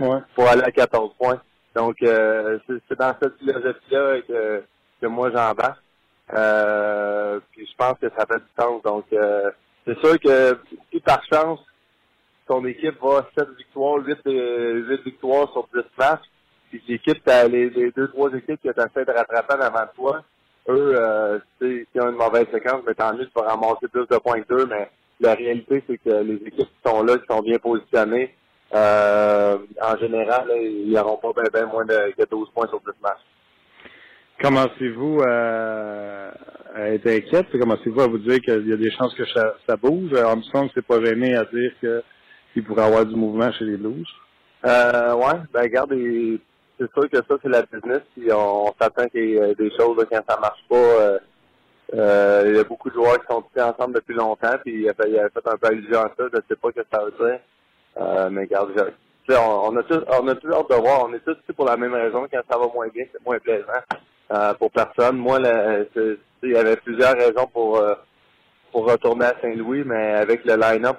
Ouais. Pour aller à 14 points. Donc, euh, c'est dans cette philosophie-là que, que moi j'embarque. Euh, puis je pense que ça fait du sens. Donc, euh, c'est sûr que si par chance, ton équipe va 7 victoires, 8, 8 euh, victoires sur 10 matchs, puis l'équipe, les, les deux, trois équipes que tu fait de rattrapage avant toi, eux, euh, s'ils ont une mauvaise séquence, mais tant mieux, tu vas ramasser plus de points que mais la réalité, c'est que les équipes qui sont là, qui sont bien positionnées, euh, en général, ils n'auront pas bien ben moins de, que 12 points sur 10 matchs. Commencez-vous à, à, être inquiète? Commencez-vous à vous dire qu'il y a des chances que ça, ça bouge? Armstrong c'est pas gêné à dire qu'il pourrait avoir du mouvement chez les Blues? Euh, ouais, ben regarde, c'est sûr que ça, c'est la business. Puis on, s'attend qu'il y ait des choses là, quand ça marche pas. Euh, euh, il y a beaucoup de joueurs qui sont tous ensemble depuis longtemps, puis il a, fait, un peu allusion à ça. Je sais pas ce que ça veut dire. Euh, mais regarde, on, on, a tous, on a tous hâte de voir. On est tous ici pour la même raison. Quand ça va moins bien, c'est moins plaisant euh, pour personne. Moi, il y avait plusieurs raisons pour euh, pour retourner à Saint-Louis, mais avec le line-up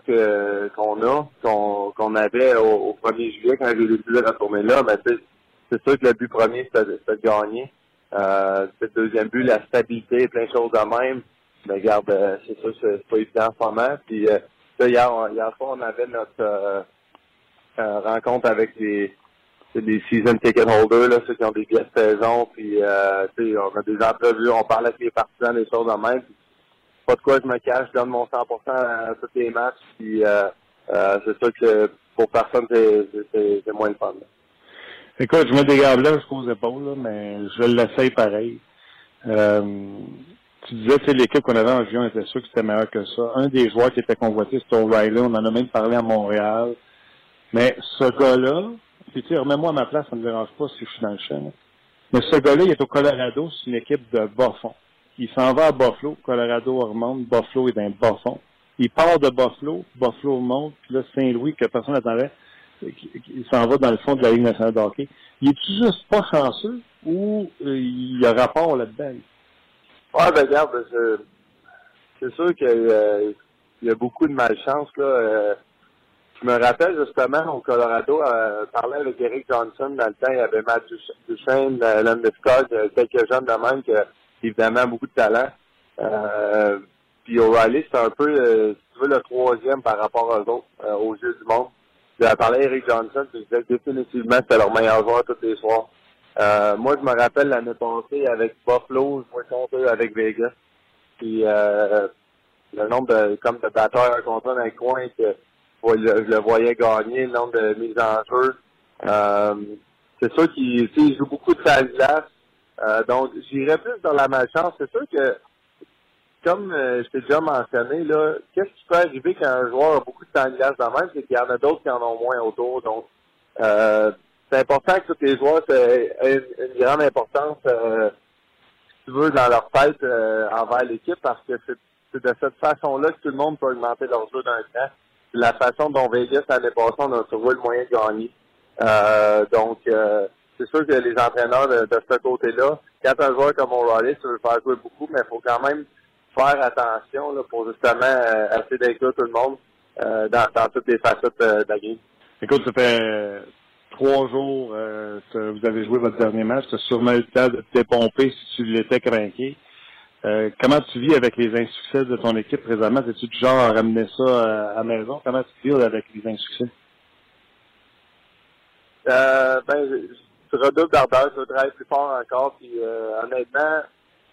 qu'on a, qu'on qu'on avait au, 1er juillet quand j'ai décidé de retourner là, ben, c'est sûr que le but premier, c'est de, gagner. Euh, le deuxième but, la stabilité, plein de choses de même. Mais regarde, euh, c'est sûr c'est pas évident en ce moment. Puis euh, hier, hier soir, on avait notre euh, euh, rencontre avec les, les season ticket holders, là, ceux qui ont des billets de saison. Puis euh, on a des entrevues, on parle avec les partisans, des choses de même. Pas de quoi je me cache, je donne mon 100% à tous les matchs. Puis c'est sûr que pour personne, c'est moins de fun. Écoute, je mets des gants jusqu'aux épaules, là, mais je l'essaye pareil. Euh, tu disais, tu sais, l'équipe qu'on avait en juin était sûr que c'était meilleur que ça. Un des joueurs qui était convoité, c'était O'Reilly. On en a même parlé à Montréal. Mais ce gars-là, tu sais, remets-moi à ma place, ça ne me dérange pas si je suis dans le champ. Mais ce gars-là, il est au Colorado, c'est une équipe de bas fond. Il s'en va à Buffalo, Colorado remonte, Buffalo est d'un bas fond. Il part de Buffalo, Buffalo monte, puis là, Saint-Louis, que personne n'attendait, il s'en va dans le fond de la Ligue nationale de. Il est-tu juste pas chanceux ou euh, il y a rapport là-dedans? Ouais, ben regarde, c'est sûr qu'il euh, y a beaucoup de malchance. Là. Euh, je me rappelle justement au Colorado, euh, parler avec Eric Johnson dans le temps, il y avait Matt Duchesne, Landeskog, quelques jeunes de même qui évidemment beaucoup de talent. Euh, puis O'Reilly, c'est un peu, si tu veux, le troisième par rapport aux autres, aux yeux du monde. J'ai parlé à Eric Johnson, je disais définitivement c'était leur meilleur joueur tous les soirs. Euh, moi, je me rappelle l'année passée avec Buffalo, je jouais contre eux avec Vegas. Puis euh, le nombre de comme de batteurs contre eux dans coin que je le voyais gagner, le nombre de mises en jeu. Euh, c'est sûr qu'il joue beaucoup de salle glace. Euh, donc, j'irais plus dans la malchance. C'est sûr que comme euh, je t'ai déjà mentionné, là, qu'est-ce qui peut arriver quand un joueur a beaucoup de temps de glace dans le même, c'est qu'il y en a d'autres qui en ont moins autour. Donc, euh, c'est important que tous les joueurs aient une, grande importance, si tu veux, dans leur tête envers l'équipe, parce que c'est de cette façon-là que tout le monde peut augmenter leur jeu d'un cran. C'est la façon dont Vegas l'année passée, on a trouvé le moyen de gagner. donc, c'est sûr que les entraîneurs de, ce côté-là, quand un joueur comme O'Reilly, tu veux faire jouer beaucoup, mais il faut quand même faire attention là, pour justement euh, essayer d'inclure tout le monde euh, dans, dans, toutes les facettes euh, de la game. Écoute, ça fait trois jours euh, vous avez joué votre dernier match. Tu as sûrement eu le temps de te dépomper si tu l'étais craqué. Comment tu vis avec les insuccès de ton équipe présentement? Es-tu du genre à ramener ça à, la maison? Comment tu vis avec les insuccès? Ben, tu redoubles d'ardeur, tu veux travailler plus fort encore. Puis euh, honnêtement,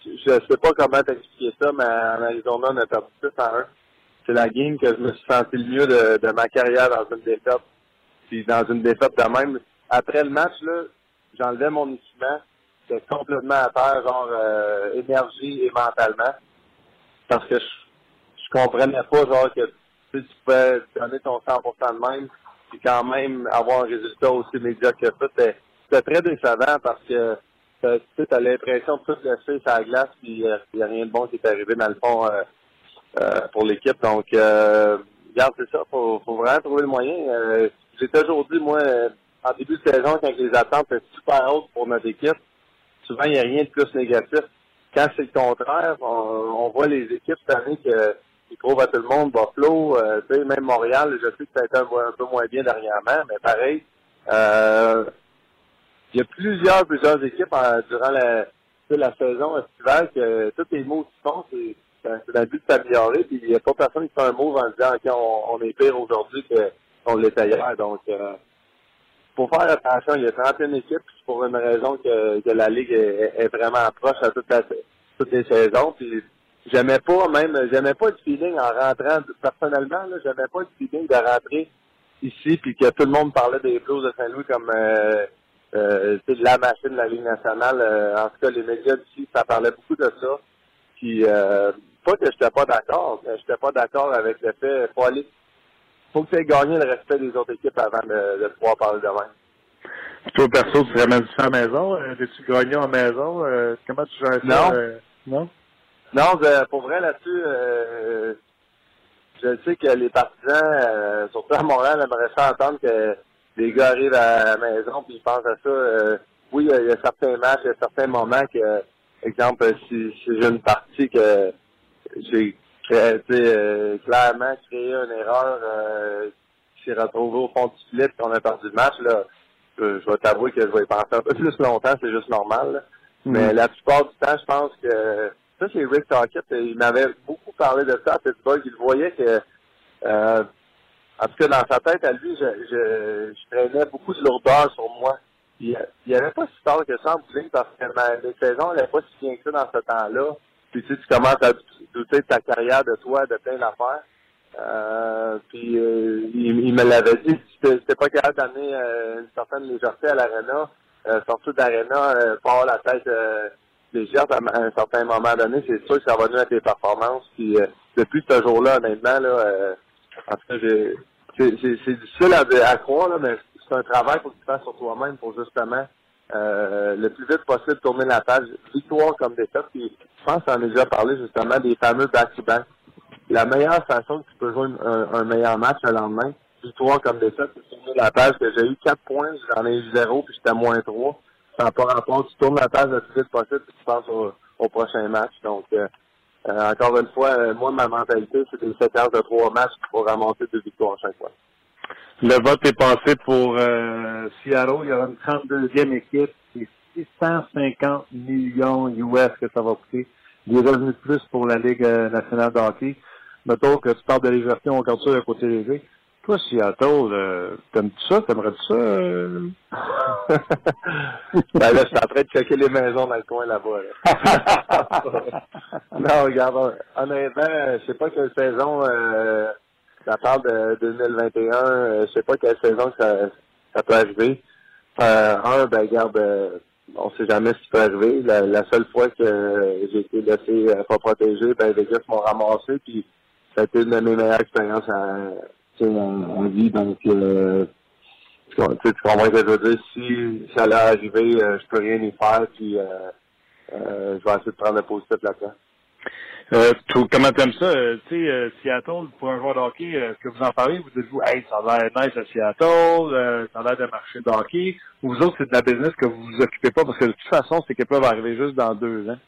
je sais pas comment t'expliquer ça, mais en Arizona, on a perdu 6 à 1. C'est la game que je me suis senti le mieux de, de ma carrière dans une défaite. Puis dans une défaite de même. Après le match, là, j'enlevais mon équipement. J'étais complètement à terre, genre euh, énergie et mentalement. Parce que je, je comprenais pas genre que tu pouvais donner ton 100% de même puis quand même avoir un résultat aussi médiocre que ça. C'était très décevant parce que tu as l'impression de tout laisser sur la glace, puis il n'y a rien de bon qui est arrivé dans le fond euh, euh, pour l'équipe. Donc, euh, regarde, c'est ça, faut, faut vraiment trouver le moyen. Euh, J'ai toujours dit, moi, en début de saison, quand les attentes étaient super hautes pour notre équipe, souvent, il n'y a rien de plus négatif. Quand c'est le contraire, on, voit les équipes cette année qui trouve à tout le monde Buffalo, euh, même Montréal, je sais que ça a été un, un peu moins bien dernièrement, mais pareil, euh, il y a plusieurs, plusieurs équipes euh, durant la, la saison estivale que tous les mots qui font, c'est c'est un but de s'améliorer, puis il n'y a pas personne qui fait un mot en disant qu'on on est pire aujourd'hui qu'on l'était hier. Donc, euh, faut faire attention, il y a 31 équipes, pour une raison que, que la Ligue est, est, vraiment proche à toute la, toutes les saisons. Puis j'aimais pas même, j'aimais pas le feeling en rentrant, personnellement, là, j'aimais pas le feeling de rentrer ici, puis que tout le monde parlait des Blues de Saint-Louis comme euh, euh, la machine de la Ligue nationale. Euh, en tout cas, les médias ici, ça parlait beaucoup de ça. Puis euh, pas que j'étais pas d'accord, mais j'étais pas d'accord avec le fait faut aller faut que tu aies gagné le respect des autres équipes avant de, de pouvoir parler de même. Toi, perso, tu ramènes ça à la maison? Euh, T'es-tu gagné en maison? Euh, comment tu gères ça? Non. Euh, non? Non, pour vrai, là-dessus, euh, je sais que les partisans, euh, surtout à Montréal, aimeraient ça entendre que les gars arrivent à la maison puis ils pensent à ça. Euh, oui, il y, a certains matchs, il y a certains moments que, exemple, si, si j'ai une partie que j'ai euh, clairement créé une erreur euh, qui s'est retrouvée au fond du filet qu'on a perdu le match, là, je, je vais t'avouer que je vais y penser un peu plus longtemps, c'est juste normal. Là. Mais la plupart du temps, je pense que ça, c'est Rick Tockett. Il m'avait beaucoup parlé de ça à Pittsburgh. Il voyait que, euh, en tout cas, dans sa tête, à lui, je, je, je traînais beaucoup de lourdeur sur moi. Il n'y avait pas si tard que ça en bowling parce que ma, mes saisons n'allaient pas si bien que ça dans ce temps-là. Puis tu sais, tu commences à douter de ta carrière, de toi, de plein d'affaires. Euh, puis euh, il, il, me l'avait dit, si pas capable d'amener euh, une certaine légèreté à l'arena, euh, surtout d'arena, euh, pas la tête euh, légère à un certain moment donné, c'est sûr que ça va nuire à tes performances. Puis euh, depuis ce jour-là, honnêtement, là, euh, en tout cas, c'est difficile à, à croire, là, mais c'est un travail pour que tu fasses sur toi-même pour justement euh, le plus vite possible tourner la page, victoire comme défaite. Puis je pense qu'on a déjà parlé justement des fameux back-to-back. La meilleure façon que tu peux jouer un, un meilleur match le lendemain, victoire comme défaite, c'est tourner la page que j'ai eu 4 points, j'en ai eu 0 puis j'étais moins 3. Ça n'a pas rapport, tu tournes la page le plus vite possible puis tu passes au, au prochain match. Donc euh, euh, encore une fois, euh, moi ma mentalité, c'est des séquences de trois matchs pour ramonter deux victoires à chaque fois. Le vote est passé pour euh, Seattle. Il y aura une 32e équipe. C'est 650 millions US que ça va coûter. Des revenus de plus pour la Ligue nationale de hockey. Mettons que tu parles de légèreté, on regarde ça d'un côté léger. Toi, Seattle, euh, t'aimes-tu ça? T'aimerais-tu ça? Euh... <laughs> ben là, je suis en train de checker les maisons dans le coin là-bas. Là. <laughs> non, regarde, honnêtement, je sais pas quelle saison... Euh, ça parle de 2021, euh, je sais pas quelle saison ça, ça peut arriver. Un, ben regarde, on sait jamais ce qui peut arriver. La, la seule fois que j'ai été laissé pas protégé, ben Vegas m'ont ramassé, puis ça a été une de mes meilleures expériences en, en, en vie. Donc euh, tu, tu comprends ce que je veux dire? Si ça allait arriver, euh, je peux rien y faire, puis euh, euh, je vais essayer de prendre le positif là-dedans. Euh, tout, comment t'aimes ça? Euh, tu sais, euh, Seattle, pour un joueur de hockey, est-ce que vous en parlez? Vous dites-vous, hey, ça a l'air nice à Seattle, euh, ça a l'air de marcher de hockey. Ou vous autres, c'est de la business que vous vous occupez pas parce que de toute façon, c'est qu'elle peut arriver juste dans deux ans.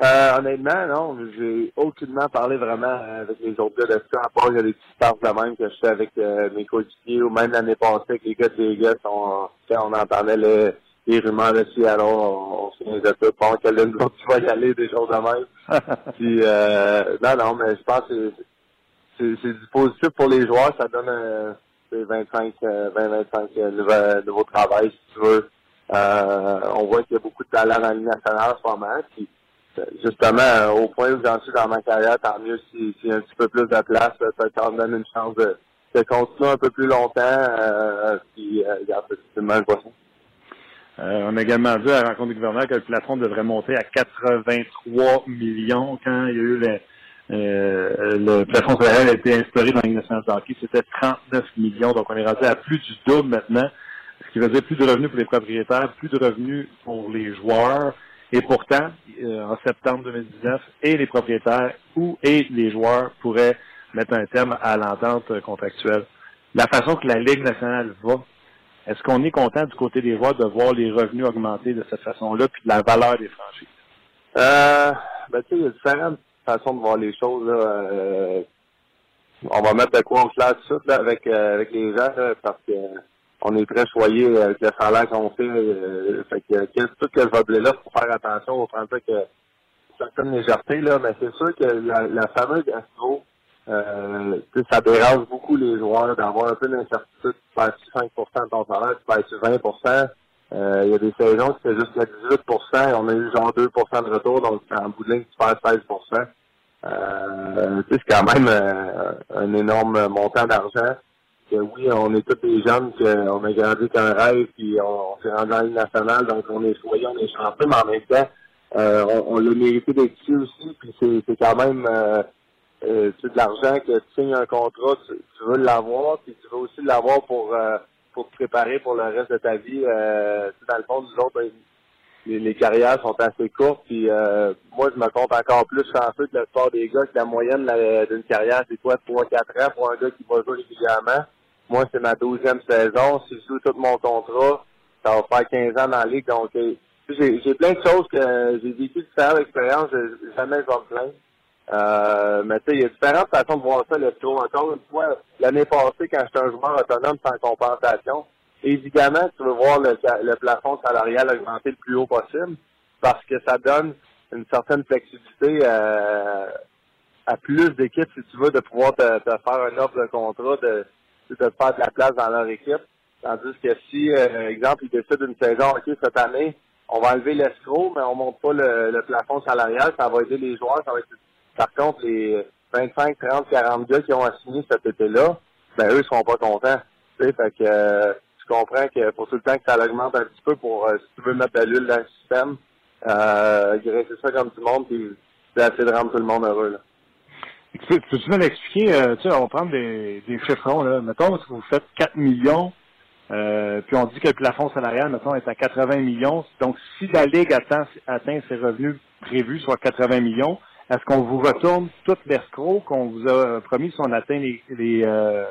Euh, honnêtement, non. J'ai aucunement parlé vraiment avec les autres gars de ça, à part il y a des petites parts de même que je fais avec euh, mes coéquipiers ou même l'année passée avec les gars de Vegas, on, on entendait le les rumeurs de Seattle, on, on se souvient de. Bon, que l'une tu vas <laughs> y aller, des choses de même. <laughs> Puis, euh, non, non, mais je pense que c'est, c'est du positif pour les joueurs. Ça donne euh, 25, euh, 20, 25 euh, nouveaux, nouveaux travail, si tu veux. Euh, on voit qu'il y a beaucoup de talent dans la nationale en ce moment. Puis, justement, au point où j'en suis dans ma carrière, tant mieux y a un petit peu plus de place, ça me donne une chance de, de continuer un peu plus longtemps. Euh, puis, euh, c'est le même poisson. Euh, on a également vu à la rencontre du gouverneur que le plafond devrait monter à 83 millions quand il y a eu le, euh, plafond salarial a été instauré dans Ligue nationale de hockey. C'était 39 millions, donc on est rendu à plus du double maintenant, ce qui veut dire plus de revenus pour les propriétaires, plus de revenus pour les joueurs. Et pourtant, euh, en septembre 2019, et les propriétaires ou et les joueurs pourraient mettre un terme à l'entente contractuelle. La façon que la Ligue nationale va, est-ce qu'on est content du côté des joueurs de voir les revenus augmenter de cette façon-là, puis de la valeur des franchises? Euh, ben, tu sais, il y a différentes façons de voir les choses. Là. Euh, on va mettre de quoi on classe tout là, avec, euh, avec les gens, parce que on est très choyé avec le salaire qu'on fait. Euh, fait que tout que je vais là, faut faire attention, prendre ça que certaines légèretés, là, mais c'est sûr que la, la fameuse gastro, euh, ça dérange beaucoup les joueurs d'avoir un peu d'incertitude. Tu perds 5 de ton salaire, tu perds 20% euh, Il y a des saisons qui fait jusqu'à 18% On a eu genre 2% de retour, donc en bout de ligne, tu perds 16% euh, C'est quand même euh, un énorme montant d'argent. Que oui, on est tous des jeunes, qu'on a grandi qu'un rêve, puis on, s'est rendu en Ligue nationale, donc on est choyé, on est chanceux, mais en même temps, euh, on, on l'a mérité d'être ici aussi, puis c'est quand même euh, euh, tu de l'argent que tu signes un contrat, tu, veux l'avoir, puis tu veux aussi l'avoir pour euh, pour te préparer pour le reste de ta vie. Dans le fond, nous autres, ben, les, carrières sont assez courtes, puis moi, je me compte encore plus chanceux de le sport des gars que la moyenne d'une carrière, c'est quoi, 3-4 ans pour un gars qui va jouer régulièrement. Moi, c'est ma douzième saison. Si je joue tout mon contrat, ça va faire 15 ans dans la ligue. Donc, euh, j'ai plein de choses que j'ai vécu de faire l'expérience. Jamais je vais me plaindre. Euh, mais tu sais, il y a différentes façons de voir ça, le tour. Encore une fois, l'année passée, quand j'étais un joueur autonome sans compensation, évidemment, tu veux voir le, le plafond salarial augmenter le plus haut possible parce que ça donne une certaine flexibilité euh, à plus d'équipes, si tu veux, de pouvoir te, faire un offre de contrat, de, de faire de la place dans leur équipe. Tandis que si, euh, exemple, ils décident une saison, OK, cette année, on va enlever l'escroc, mais on monte pas le, le plafond salarial, ça va aider les joueurs, ça va par contre, les 25, 30, 40 gars qui ont assigné cet été-là, ben eux, seront pas contents. Tu sais, fait que euh, je comprends que pour tout le temps que ça augmente un petit peu pour euh, si tu veux mettre de l'huile dans le système, euh, graisser ça comme tout le monde, puis c'est assez de rendre tout le monde heureux. Là. Peux-tu nous expliquer, euh, tu sais, on va prendre des, chiffrons, là. Mettons, si vous faites 4 millions, euh, puis on dit que le plafond salarial, mettons, est à 80 millions. Donc, si la Ligue atteint, atteint ses revenus prévus, soit 80 millions, est-ce qu'on vous retourne tout l'escroc qu'on vous a promis si on atteint les, les, euh,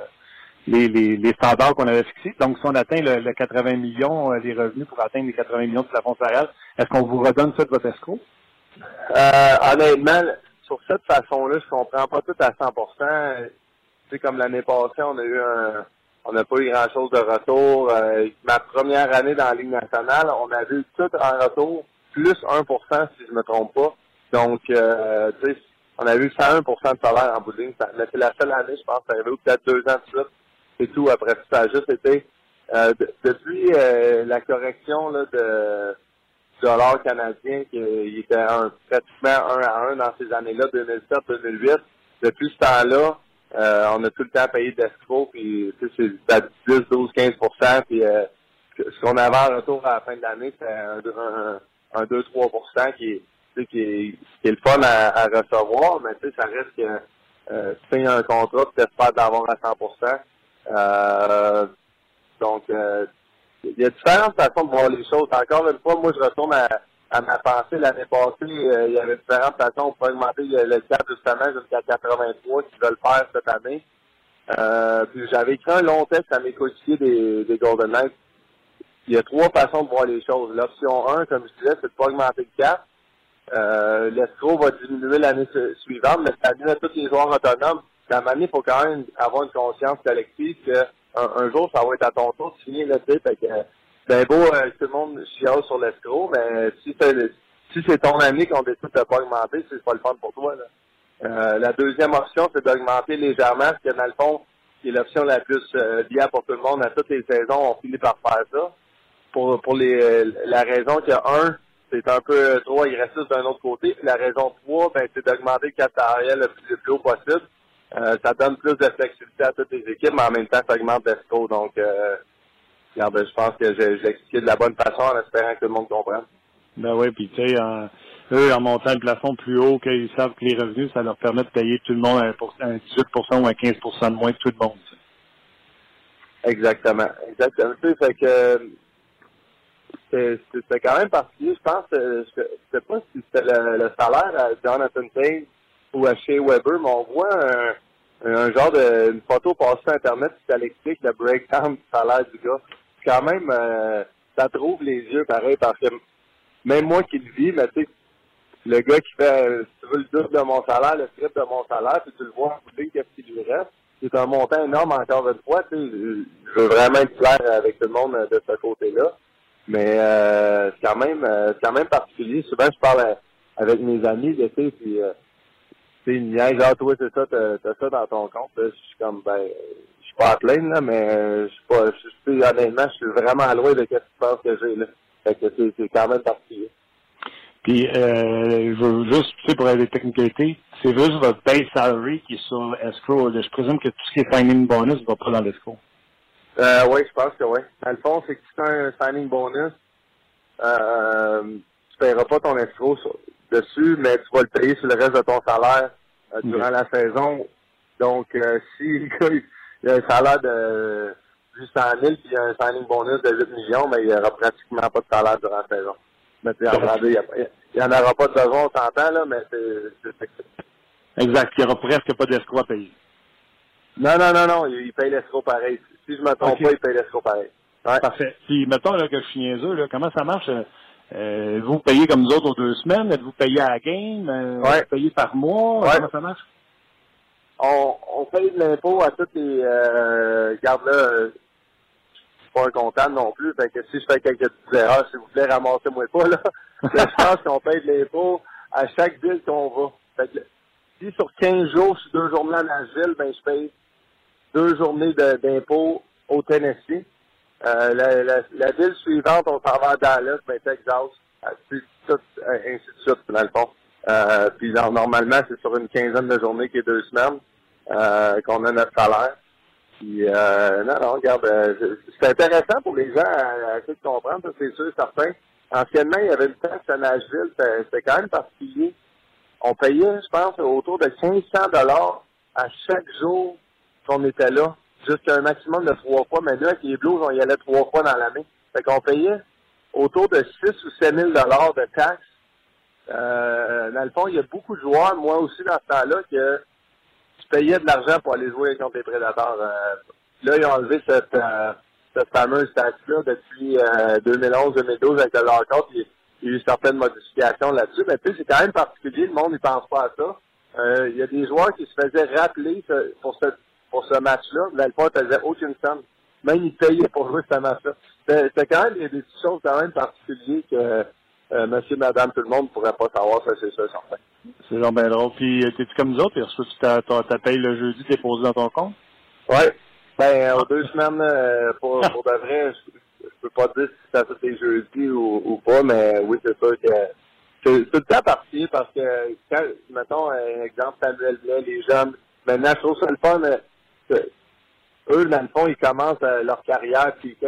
les, les, standards qu'on avait fixés? Donc, si on atteint le, 80 millions des revenus pour atteindre les 80 millions de plafond salarial, est-ce qu'on vous redonne de votre escroc? Euh, honnêtement, sur cette façon-là, je comprends pas tout à 100 Tu sais, comme l'année passée, on a eu un on n'a pas eu grand-chose de retour. Euh, ma première année dans la Ligue nationale, on a vu tout en retour, plus 1% si je me trompe pas. Donc, euh, tu sais, on a eu 101% de salaire en bout mais c'est la seule année, je pense, ça eu peut-être deux ans de suite. C'est tout. Après ça a juste été euh, depuis euh, la correction là, de dollar canadien, qui était un, pratiquement un à un dans ces années-là, 2007-2008. Depuis ce temps-là, euh, on a tout le temps payé d'escroc, puis c'est à 10, 12, 15% puis euh, ce qu'on avait en retour à la fin de l'année, c'était un, un, un 2-3 qui est qui est, qui est le fun à, recevoir, mais tu sais, ça reste que euh, tu fais un contrat, tu espères d'avoir à 100%. Euh, donc, euh, il y a différentes façons de voir les choses. Encore une fois, moi, je retourne à, à ma pensée l'année passée. Euh, il y avait différentes façons pour augmenter le cap justement jusqu'à 83 qui veulent faire cette année. Euh, puis j'avais écrit un long texte à mes coéquipiers des, des Golden Knights. Il y a trois façons de voir les choses. L'option 1, comme je disais, c'est de pas augmenter le cap. Euh, va diminuer l'année suivante, mais ça à tous les joueurs autonomes. À un il faut quand même avoir une conscience collective que un, jour, ça va être à ton tour de finir le titre. que, ben beau, euh, tout le monde chiale sur l'escroc, mais si c'est si c'est ton ami qu'on décide de pas augmenter, c'est pas le fun pour toi. Là. Euh, la deuxième option, c'est d'augmenter légèrement, parce que dans le fond, qui est l'option la plus euh, viable pour tout le monde à toutes les saisons, on finit par faire ça. pour, pour les, la raison qu'il y a un, c'est un peu trop agressif d'un autre côté. Puis la raison 3, ben, c'est d'augmenter le cap le plus, le plus haut possible. Euh, ça donne plus de flexibilité à toutes les équipes, mais en même temps, ça augmente l'esco. Donc, euh, regarde, je pense que j'ai expliqué de la bonne façon en espérant que tout le monde comprenne. Ben oui, puis tu sais, en, eux, en montant le plafond plus haut, qu'ils savent que les revenus, ça leur permet de payer tout le monde un, un 18 ou un 15% de moins que tout le monde. Exactement. Exactement. Tu sais, fait que c'était quand même particulier. Je pense, euh, je sais pas si c'était le, salaire à Jonathan Tate à Shea Weber, mais on voit un, un genre de une photo passée sur Internet qui l'explique le breakdown du salaire du gars. Quand même, euh, ça trouve les yeux pareil parce que même moi qui le vis, mais tu le gars qui fait euh, tu veux le double de mon salaire, le triple de mon salaire, puis tu le vois en qu'est-ce qu'il lui reste? C'est un montant énorme encore une fois. Je veux vraiment être clair avec tout le monde de ce côté-là. Mais euh, c'est quand même euh, quand même particulier. Souvent je parle avec mes amis, tu sais, puis euh, sais, une genre toi c'est ça, t'as, ça dans ton compte. je suis comme ben je suis pas à plaindre, là, mais je suis pas je suis honnêtement, je suis vraiment loin de ce que tu penses que j'ai là. Fait que c'est, c'est quand même particulier. Puis euh, je veux juste, tu sais, pour les technicalités, c'est juste votre base salary qui est sur escrow. Je présume que tout ce qui est signing bonus va pas dans l'escrow. Euh, oui, je pense que oui. Dans le fond, c'est que si tu as un signing bonus, euh, tu paieras pas ton escroc dessus, mais tu vas le payer sur le reste de ton salaire euh, durant la saison. Donc, euh, si <laughs> il y a un salaire de juste 100 000 puis il y a un signing bonus de 8 millions, mais il n'y aura pratiquement pas de salaire durant la saison. Mais tu il n'y en aura pas de besoin, on s'entend, là, mais c'est Exact. Il n'y aura presque pas d'escroc à payer. Non, non, non, non, il paye l'escroc pareil. Si je ne me trompe pas, il paye l'escroc pareil. Ouais. Parfait. Puis, mettons là, que je suis niaiseux, là, comment ça marche? Euh, euh vous payez comme nous autres aux deux semaines? Êtes-vous payé à la game? Euh, ouais. Vous payez par mois? Comment ça marche? On, on paye de l'impôt à toutes les... Euh, regarde là, euh, je suis pas un comptable non plus, fait que si je fais quelques petites erreurs, s'il vous plaît, ramassez-moi pas, là. <laughs> je pense qu'on paye de l'impôt à chaque ville qu'on va. Fait que, si sur 15 jours, je suis deux journées à Nashville, ben je paye deux journées d'impôts au Tennessee. Euh, la, la, ville suivante, on s'en va à Dallas, ben Texas, euh, ainsi de suite, dans le fond. Euh, puis normalement, c'est sur une quinzaine de journées qui est deux semaines euh, qu'on a notre salaire. Puis euh, non, non, regarde, c'est intéressant pour les gens à, essayer de comprendre, c'est sûr, certain. Anciennement, il y avait une taxe à Nashville, c'était quand même particulier. On payait, je pense, autour de 500 dollars à chaque jour qu'on était là, jusqu'à un maximum de trois fois. Mais là, avec les Blues, on y allait trois fois dans l'année. Fait qu'on payait autour de 6 ou 7 000 de taxes. Euh, dans le fond, il y a beaucoup de joueurs, moi aussi dans ce temps-là, que tu payais de l'argent pour aller jouer contre les prédateurs. Euh, là, ils ont enlevé cette, euh, fameuse taxe-là depuis 2011-2012 avec le lockout. Il, y a eu certaines modifications là-dessus. Mais tu sais, c'est quand même particulier. Le monde ne pense pas à ça. il y a des joueurs qui se faisaient rappeler pour cette pour ce match-là. Il faisait aucune somme. Même il payait pour jouer ce match-là. C'était quand même des, petites choses quand même particulières que euh, monsieur, madame, tout le monde ne pourrait pas savoir, ça c'est ça, certain. C'est donc bien drôle. Puis, euh, t'es-tu comme nous autres? Et tu ta, paye le jeudi, t'es posé dans ton compte? Oui. Ben, aux deux semaines, euh, pour, <laughs> pour de vrai, je, peux pas dire si ça fait jeudi ou, ou pas, mais oui, c'est sûr que c'est tout le temps parti parce que quand, mettons, un exemple, Samuel Blais, les jeunes, maintenant, je trouve ça le fun, eux, dans le fond, ils commencent euh, leur carrière, puis quand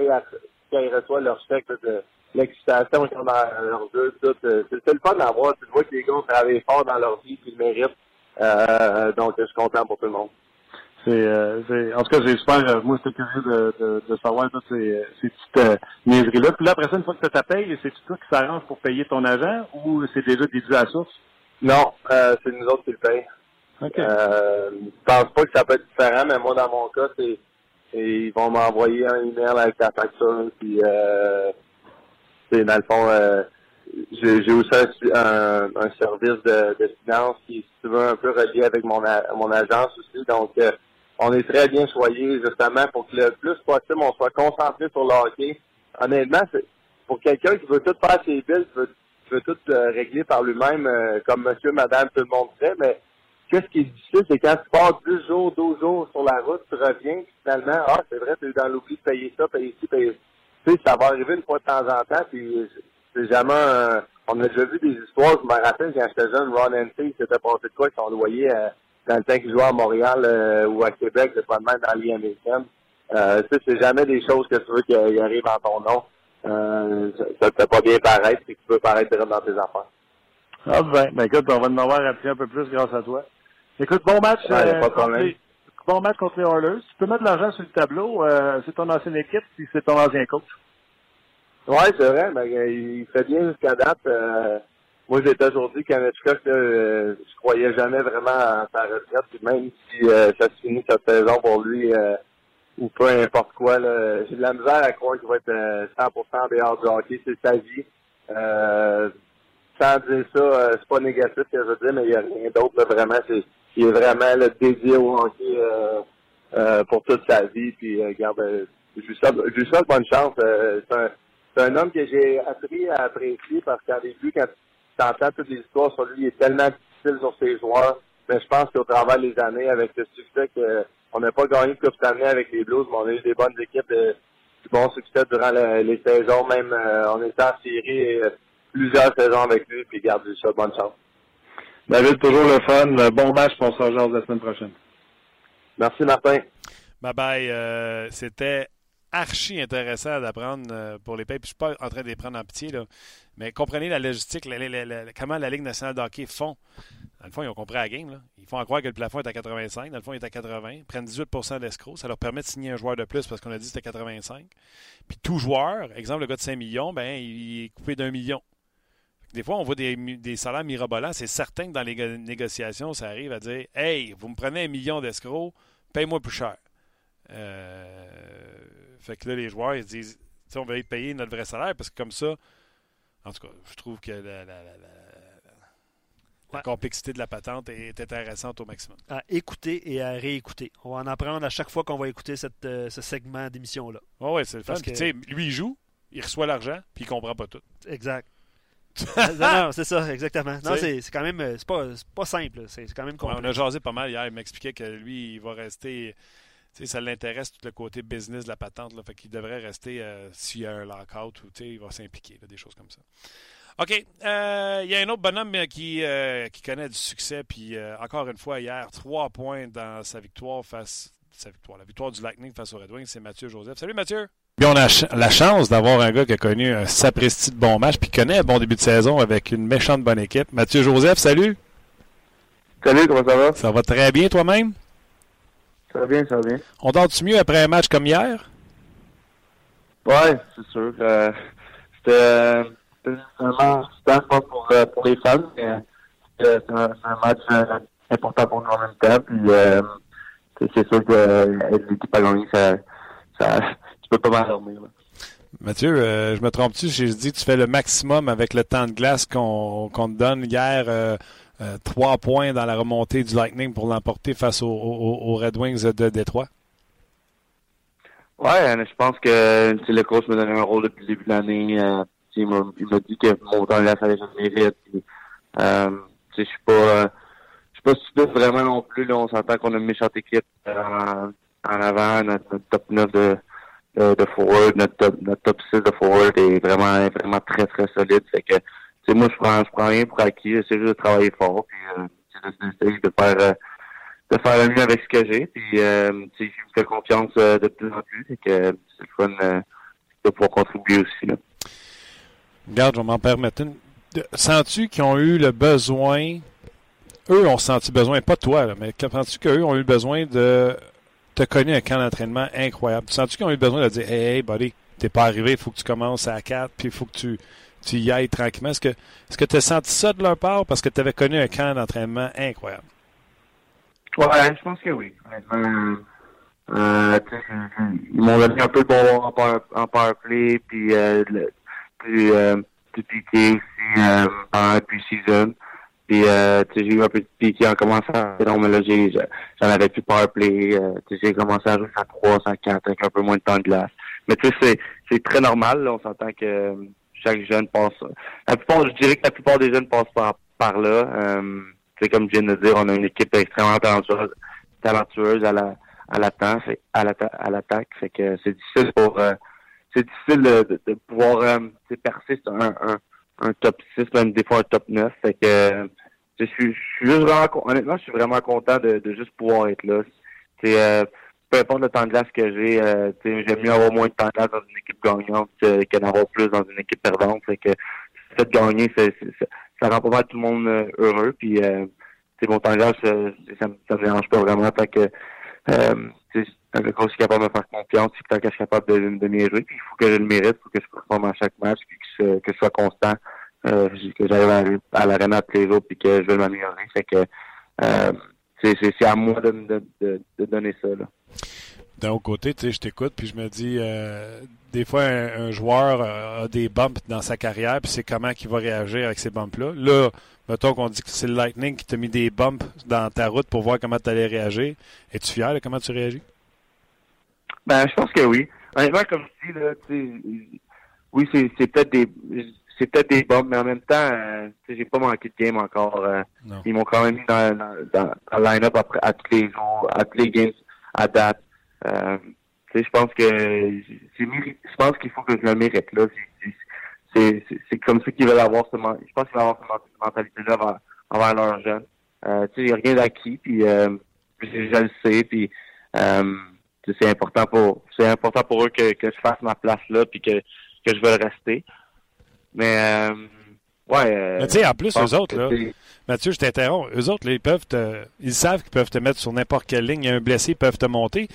ils, reçoivent leur chèque de l'excitation qu'ils ont dans leur jeu, tout, euh, c'est le fun d'avoir. Tu vois que les gars ont travaillé fort dans leur vie, puis ils le méritent. Euh, donc, je suis content pour tout le monde. C'est, en tout cas, super, moi, j'étais curieux de, de, de, savoir toutes ces, ces petites niaiseries-là. Puis là, après ça, une fois que tu as payé, c'est toi qui s'arrange pour payer ton agent ou c'est déjà déduit à la source? Non, c'est nous autres qui le payons. Okay. Euh, je pense pas que ça peut être différent, mais moi, dans mon cas, c'est ils vont m'envoyer un email avec la facture, puis euh, c'est dans le fond, euh, j'ai aussi un, un, service de, de, finance qui, si tu veux, un peu relié avec mon, mon agence aussi. Donc, euh, on est très bien choyé justement pour que le plus possible, on soit concentré sur le hockey. Honnêtement, pour quelqu'un qui veut tout faire ses billes, qui veut, veut tout euh, régler par lui-même, comme monsieur, madame, tout le monde fait, mais Qu'est-ce qui est difficile, c'est quand tu pars 10 jours, 12 jours sur la route, tu reviens, finalement, ah, c'est vrai, tu es dans l'oubli de payer ça, payer ci, payer tu sais, ça va arriver une fois de temps en temps, puis c'est jamais on a déjà vu des histoires, je me rappelle quand j'étais jeune, Ron N.T. s'était passé de quoi son loyer euh, dans le temps qu'il jouait à Montréal euh, ou à Québec, c'est pas de même dans l'IMSM. Euh, tu sais, c'est jamais des choses que tu veux qu'il arrive en ton nom. Euh, ça te fait pas bien paraître, et que tu peux paraître dans tes affaires. Ah ben, ben écoute, on va en avoir appris un peu plus grâce à toi. Écoute, bon match. Ouais, euh, pas contre les, bon match contre les Oilers. Tu peux mettre de l'argent sur le tableau. Euh, c'est ton ancienne équipe, puis c'est ton ancien coach. Oui, c'est vrai. Mais, euh, il fait bien jusqu'à date. Euh, moi, j'ai toujours dit qu'Anetchka, euh, je croyais jamais vraiment à sa retraite. Puis même si ça se finit cette saison pour lui ou peu importe quoi, j'ai de la misère à croire qu'il va être 100% dehors du hockey. C'est sa vie. sans dire ça, c'est pas négatif ce que je veux dire, mais il n'y a rien d'autre. Vraiment, c'est il est vraiment le dédié au hockey pour toute sa vie. Puis, regarde, je lui souhaite bonne chance. c'est un homme que j'ai appris à apprécier parce qu'au début, quand tu entends toutes les histoires sur lui, il est tellement difficile sur ses joueurs. Mais je pense qu'au travers des années, avec le succès qu'on n'a pas gagné de Coupe année avec les Blues, mais on a eu des bonnes équipes, du bon succès durant les saisons. Même euh, on était en série euh, plusieurs saisons avec lui, puis garde ça, bonne chance. David, toujours le fun. Bon match pour genre la semaine prochaine. Merci, Martin. Bye bye. Euh, c'était archi intéressant d'apprendre euh, pour les pays. Puis je ne suis pas en train de les prendre en pitié, là. mais comprenez la logistique, comment la Ligue nationale de hockey font. Dans le fond, ils ont compris la game. Là. Ils font croire que le plafond est à 85. Dans le fond, il est à 80. Ils prennent 18% d'escrocs. Ça leur permet de signer un joueur de plus parce qu'on a dit que c'était 85. Puis tout joueur, exemple, le gars de 5 millions, ben, il est coupé d'un million. Des fois, on voit des, des salaires mirobolants. C'est certain que dans les négociations, ça arrive à dire Hey, vous me prenez un million d'escrocs, paye-moi plus cher. Euh, fait que là, les joueurs, ils disent, on va être payer notre vrai salaire parce que comme ça, en tout cas, je trouve que la, complexité de la patente est intéressante au maximum. À écouter et à réécouter. On va en apprendre à chaque fois qu'on va écouter cette, euh, ce segment d'émission-là. Oui, ouais, c'est le fun. Que... lui, il joue, il reçoit l'argent, puis il comprend pas tout. Exact. <laughs> non, non c'est ça, exactement. Non, c'est quand même, euh, c'est pas, pas simple. C'est quand même on a jasé pas mal hier. Il m'expliquait que lui, il va rester ça l'intéresse tout le côté business de la patente. Là, fait qu'il devrait rester euh, s'il y a un lockout ou il va s'impliquer, des choses comme ça. OK. Euh, il y a un autre bonhomme euh, qui, qui connaît du succès. Puis encore une fois, hier, trois points dans sa victoire face sa victoire, la victoire du Lightning face au Red Wings, c'est Mathieu Joseph. Salut Mathieu! On a la chance d'avoir un gars qui a connu un sapristi de bon match puis qui connaît un bon début de saison avec une méchante bonne équipe. Mathieu Joseph, salut! Salut, comment ça va? Ça va très bien toi-même? Ça va bien, ça va bien. On dort-tu mieux après un match comme hier? Ouais, c'est sûr. Euh, c'était vraiment super pour, euh, pour les fans, mais c'était un, un, match euh, important pour nous en même temps. Puis euh, c'est sûr que l'équipe a gagné, ça, ça, peux pas mal dormir. Mathieu, je me trompe-tu? J'ai dit que tu fais le maximum avec le temps de glace qu'on te donne hier euh, trois points dans la remontée du Lightning pour l'emporter face aux, Red Wings de Détroit? Ouais, je pense que le coach m'a donné un rôle depuis le début de l'année. Euh, il m'a dit que mon temps là, ça allait mérite. Euh, je suis pas je suis pas stupide vraiment non plus. Là, on s'entend qu'on a une méchante équipe en, avant. Notre, top 9 de, de, forward, notre top, notre top 6 de forward est vraiment, vraiment très, très solide. Fait que moi, je prends, je prends rien pour acquis. J'essaie juste de travailler fort. Puis, euh, j'essaie de faire, euh, de faire le mieux avec ce que j'ai. Puis, euh, je me fais confiance euh, de plus en plus. Et que c'est le fun euh, de pouvoir contribuer aussi. Là. Regarde, je vais m'en permettre une. Sens-tu qu'ils ont eu le besoin, eux ont senti besoin, pas toi, mais sens-tu qu'eux ont eu besoin de te connaître un camp d'entraînement incroyable? Sens-tu qu'ils ont eu besoin de dire, hey, hey, buddy, t'es pas arrivé, il faut que tu commences à 4, puis il faut que tu tu y ailles tranquillement. Est-ce que tu as senti ça de leur part parce que tu avais connu un camp d'entraînement incroyable? Ouais, je pense que oui. Euh, ils m'ont donné un peu de bon en power, play, puis euh, plus, euh, plus piqué aussi euh, season Puis euh, j'ai eu un peu de piqué en commençant. Non, mais là, j'en avais plus power play. Euh, j'ai commencé à jouer à 3, à 4 avec un peu moins de temps de glace. Mais tu sais, c'est, très normal. On s'entend que chaque jeune passe. La plupart, je dirais que la plupart des jeunes passent par, par là. Euh, comme je viens de dire, on a une équipe extrêmement talentueuse, talentueuse à la à l'attaque, à l'attaque, fait que c'est difficile pour euh, c'est difficile de, de, pouvoir euh, percer un, un, un, top 6, même des fois un top 9. Fait que je suis, je suis juste vraiment honnêtement, je suis vraiment content de, de juste pouvoir être là. C'est euh, peu importe le temps de glace que j'ai, euh, j'aime mieux avoir moins de temps de glace dans une équipe gagnante que, que d'avoir plus dans une équipe perdante. Fait que fait gagner, c'est, ça rend pas mal tout le monde euh, heureux. Puis euh, mon temps de glace, ça, ça, me dérange pas vraiment. Fait que euh, quand je suis capable de me faire confiance, c'est quand je suis capable de, de m'y jouer. Puis il faut que je le mérite, il faut que je performe à chaque match, puis que, que je sois constant, euh, que j'arrive à, à l'arena tous les jours, puis que je veux m'améliorer. Fait que euh, c'est à moi de, de, donner ça. Là d'un autre côté, tu sais, je t'écoute, puis je me dis, euh, des fois, un, joueur a des bumps dans sa carrière, puis c'est comment qu'il va réagir avec ces bumps-là. Là, mettons qu'on dit que c'est le Lightning qui t'a mis des bumps dans ta route pour voir comment tu allais réagir. Es-tu fier de comment tu réagis? Ben, je pense que oui. Honnêtement, comme je dis, là, oui, c'est peut-être des c'est peut-être des bumps, mais en même temps, euh, j'ai pas manqué de game encore. Euh, ils m'ont quand même mis dans, dans, dans, le line-up à tous les jours, à tous les games à date. Euh, je pense que je pense qu'il faut que je le mérite là. C'est comme ça qu'ils veulent avoir ce je pense qu'ils veulent avoir cette mentalité-là envers, envers leurs jeunes. Euh, il n'y a rien d'acquis, puis euh, je, le sais, puis euh, c'est important pour c'est important pour eux que, que je fasse ma place là, puis que, que je veux rester. Mais euh, ouais. Euh, Mais tu sais, en plus, eux autres, là, Mathieu, je t'interromps. Eux autres, ils peuvent te, ils savent qu'ils peuvent te mettre sur n'importe quelle ligne. Il y a un blessé, ils peuvent te monter.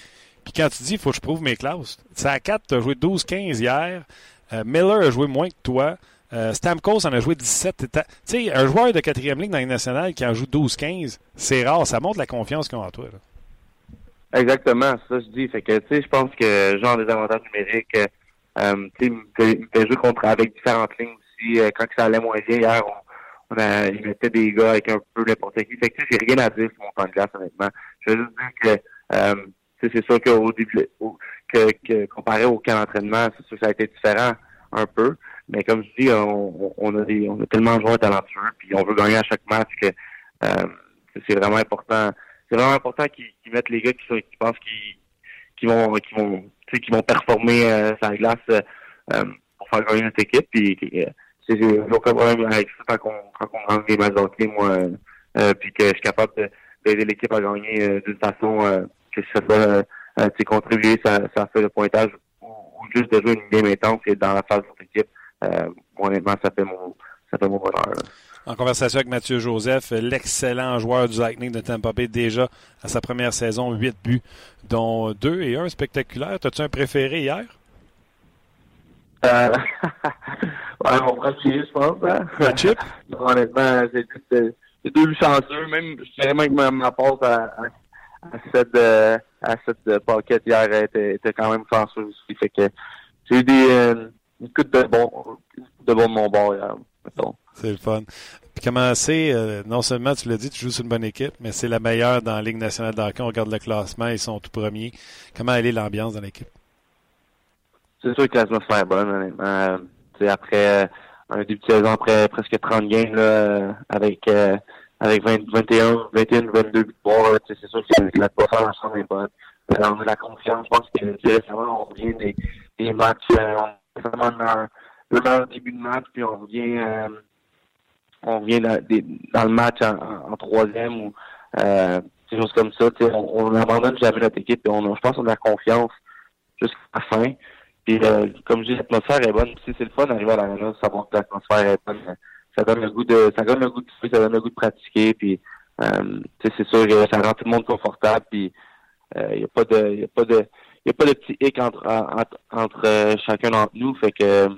Puis quand tu dis, il faut que je prouve mes classes, c'est à 4, tu as joué 12-15 hier. Euh, Miller a joué moins que toi. Euh, Stamkos en a joué 17. Tu sais, un joueur de quatrième ligne dans les nationale qui en joue 12-15, c'est rare. Ça montre la confiance qu'ils ont en toi. Exactement, ça je dis. Fait que, tu sais, je pense que genre des avantages numériques, euh, tu sais, il fait jouer contre avec différentes lignes aussi. Quand ça allait moins bien hier, on, a, il mettait des gars avec un peu n'importe qui. Fait que, j'ai rien à dire sur mon temps de glace, honnêtement. Je veux juste dire que, c'est sûr qu'au début, que, que, comparé au camp d'entraînement, c'est sûr que ça a été différent un peu. Mais comme je dis, on, a on a tellement de joueurs talentueux, puis on veut gagner à chaque match que euh, c'est vraiment important. C'est vraiment important qu'ils mettent les gars qui, qui pensent qu'ils vont, qui vont, qui vont performer euh, glace euh, pour faire gagner notre équipe. Puis euh, c'est aucun problème avec ça quand on, quand on des matchs moi, euh, puis que je suis capable d'aider l'équipe à gagner d'une façon que ça peut euh, contribuer, ça, ça fait le pointage ou, juste de jouer une game intense et dans la phase de votre équipe. Euh, honnêtement, ça fait mon, ça fait mon bonheur. En conversation avec Mathieu Joseph, l'excellent joueur du Lightning de Tampa Bay, déjà à sa première saison, 8 buts, dont 2 et 1 spectaculaires. T'as-tu un préféré hier? Euh, <laughs> ouais, mon premier, je pense. Hein? chip? <laughs> honnêtement, c'est deux chanceux. Même, je dirais même que ma, passe à, à cette, euh, à cette euh, paquette hier était, était quand même chanceuse aussi. Fait que j'ai eu des euh, une de bon de bon de mon bord hier, mettons. C'est le fun. Puis comment c'est, euh, non seulement tu l'as dit, tu joues sur une bonne équipe, mais c'est la meilleure dans la Ligue nationale d'hockey. On regarde le classement, ils sont tout premiers. Comment elle est l'ambiance dans l'équipe? C'est sûr que l'atmosphère est bonne, honnêtement. C'est après un début de saison après presque 30 games là, avec avec 20, 21, 21, 22 victoires. C'est sûr que la performance est bonne. Euh, on a la confiance. Je pense que récemment, on revient des, des matchs, euh, on est vraiment dans le début de match, puis on revient euh, on revient dans, dans, le match en, troisième ou euh, des choses comme ça. On, on abandonne jamais notre équipe et on, je pense qu'on a la confiance jusqu'à la fin. Puis euh, comme je dis, l'atmosphère est bonne. Si c'est le fun d'arriver à la savoir que l'atmosphère est bonne ça donne le goût de ça donne goût de ça donne le goût de pratiquer puis euh, c'est sûr que ça rend tout le monde confortable puis il euh, n'y a pas de y a pas de y a pas de petit hic entre entre, euh, chacun d'entre nous fait que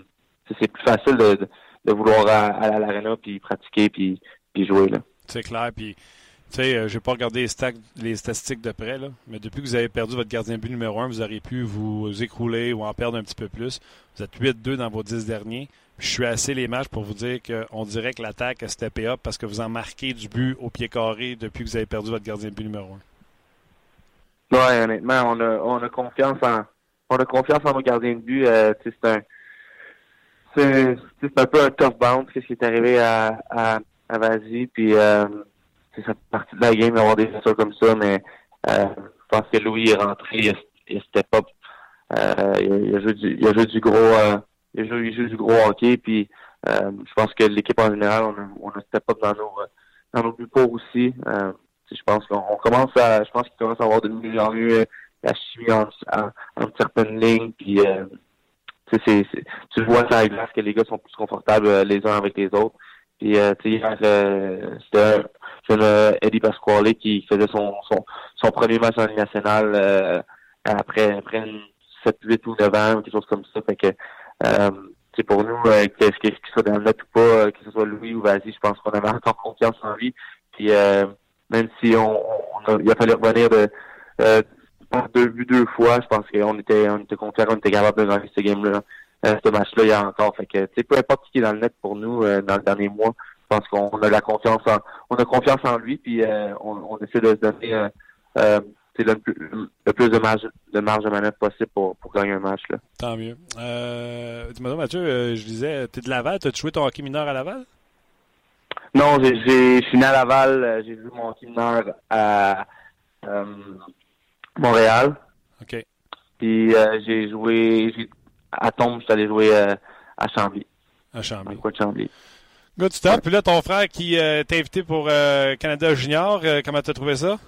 c'est plus facile de, de, vouloir aller à l'arena puis pratiquer puis puis jouer là c'est clair puis tu sais, euh, pas regardé les, les, statistiques de près, là, mais depuis que vous avez perdu votre gardien but numéro un, vous auriez pu vous écrouler ou en perdre un petit peu plus. Vous êtes 8-2 dans vos 10 derniers. Je suis assez les matchs pour vous dire qu'on dirait que l'attaque a steppé up parce que vous en marquez du but au pied carré depuis que vous avez perdu votre gardien de but numéro un. Oui, honnêtement, on a, on a confiance en on a confiance en nos gardiens de but. Euh, c'est un c'est, un peu un tough bounce qu'est-ce qui est arrivé à, à, à puis euh, c'est ça partie de la game d'avoir des choses comme ça, mais euh, je pense que Louis est rentré, il a, step up Euh, il, a joué du, il a joué du gros, euh, il, joue du gros hockey. Puis euh, je pense que l'équipe en général, on a, on a dans nos, dans nos buts pour aussi. Euh, je pense qu'on commence à, je pense qu'il commence à avoir de mieux en mieux la chimie en, en, en certaines lignes. Puis euh, tu vois ça avec glace que les gars sont plus confortables les uns avec les autres. Puis euh, hier, euh, c'était euh, Eddie Pasquale qui faisait son, son, son premier match en Ligue nationale euh, après, après 7, 8 ou 9 ans, quelque chose comme ça. Fait que euh, c'est pour nous, euh, que ce qu'il soit dans le net ou pas, que ce soit Louis ou Vazi, je pense qu'on avait encore confiance en lui. Puis euh, même si on, on a, il a fallu revenir de euh, deux buts deux fois, je pense qu'on était on était confiant, on était capable de gagner ce game-là. Euh, ce match-là, il y a encore. Fait que, peu importe qui est dans le net pour nous euh, dans le dernier mois, je pense qu'on a la confiance en, on a confiance en lui, puis euh, on, on, essaie de se donner euh, le, le, plus de marge, de marge de manœuvre possible pour, pour gagner un match. Là. Tant mieux. Euh, Dis-moi, Mathieu, je disais, tu es de Laval, tu as joué ton hockey mineur à Laval? Non, j'ai fini à Laval, j'ai joué mon hockey mineur à Montréal. OK. Puis j'ai joué, à Tombe, je suis allé jouer euh, à Chambly. À Chambly. Quoi de Chambly. Good stuff. Ouais. Puis là, ton frère qui euh, t'a invité pour euh, Canada Junior, euh, comment t'as trouvé ça?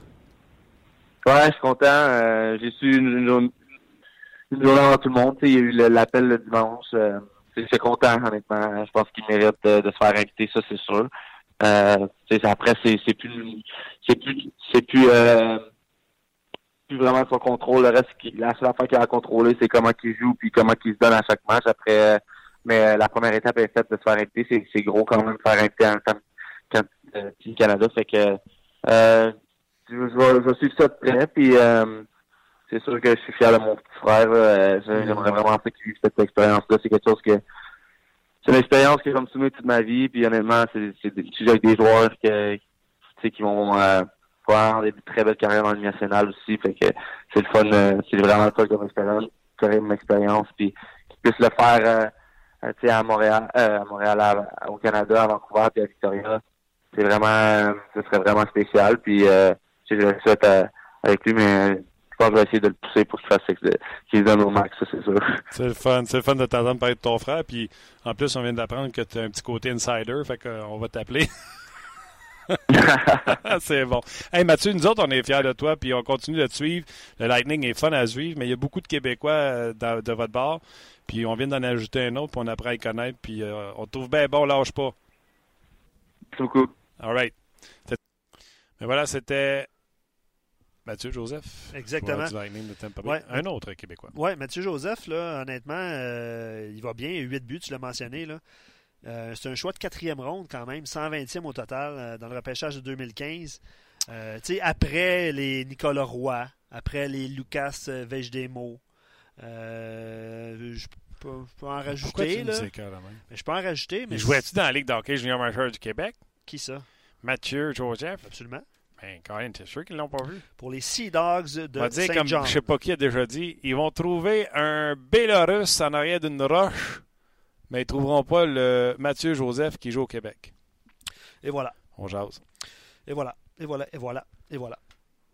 Ouais, je suis content. Euh, j'ai su une, une, journée avant tout le monde. Il y a eu l'appel le, dimanche. Euh, suis content, honnêtement. Je pense qu'il mérite de, de, se faire inviter, ça, c'est sûr. Euh, après, c'est plus c'est plus c'est plus euh, plus vraiment son contrôle. Le reste, la seule affaire qu'il a à contrôler, c'est comment il joue puis comment il se donne à chaque match. Après, mais la première étape est faite de se faire inviter. C'est gros quand même de faire inviter en tant que euh, Canada. Fait que euh, je, je, je suis ça de près. Puis euh, c'est sûr que je suis fier de mon petit frère. Euh, J'aimerais vraiment qu'il vive cette expérience-là. C'est quelque chose que c'est une expérience que j'ai me soumis toute ma vie. Puis honnêtement, c'est avec des joueurs que, qui vont euh, avoir des très belles carrières dans le national aussi. Fait que c'est le fun, euh, c'est vraiment le fun comme expérience, comme expérience. Puis qu'ils puissent le faire euh, tu sais, à Montréal, euh, à Montréal, à, au Canada, à Vancouver, puis à Victoria. C'est vraiment, ce serait vraiment spécial. Puis euh, je le souhaite avec lui, mais je pense que je vais essayer de le pousser pour qu'il fasse qu'il donne au max, ça c'est sûr. <laughs> C'est le fun, c'est le fun de t'entendre parler de ton frère. Puis en plus, on vient d'apprendre que tu as un petit côté insider, fait qu'on va t'appeler. <laughs> c'est bon. Hey Mathieu, nous autres, on est fiers de toi, puis on continue de te suivre. Le Lightning est fun à suivre, mais il y a beaucoup de Québécois de, de votre bord. Puis on vient d'en ajouter un autre, puis on apprend à y connaître, puis euh, on trouve bien bon, lâche pas. Beaucoup. All right. Mais voilà, c'était Mathieu Joseph. Exactement. Ouais. Un autre Québécois. Oui, Mathieu Joseph, là, honnêtement, euh, il va bien. Il a 8 buts, tu l'as mentionné. Là. Euh, c'est un choix de quatrième ronde quand même, 120e au total euh, dans le repêchage de 2015. Euh, après les Nicolas Roy, après les Lucas Vejdemo, euh, je, peux, je, peux, en rajouter. Là. Mais je peux en rajouter. Mais jouais-tu dans la Ligue d'hockey junior majeur du Québec? Qui ça? Mathieu Joseph. Absolument. Ben, quand même, t'es sûr qu'ils l'ont pas vu? Pour les Sea Dogs de On dire, comme je sais pas qui a déjà dit, ils vont trouver un Bélarus en arrière d'une roche mais ils ne trouveront pas le Mathieu Joseph qui joue au Québec. Et voilà. On jase. Et voilà. Et voilà. Et voilà. Et voilà.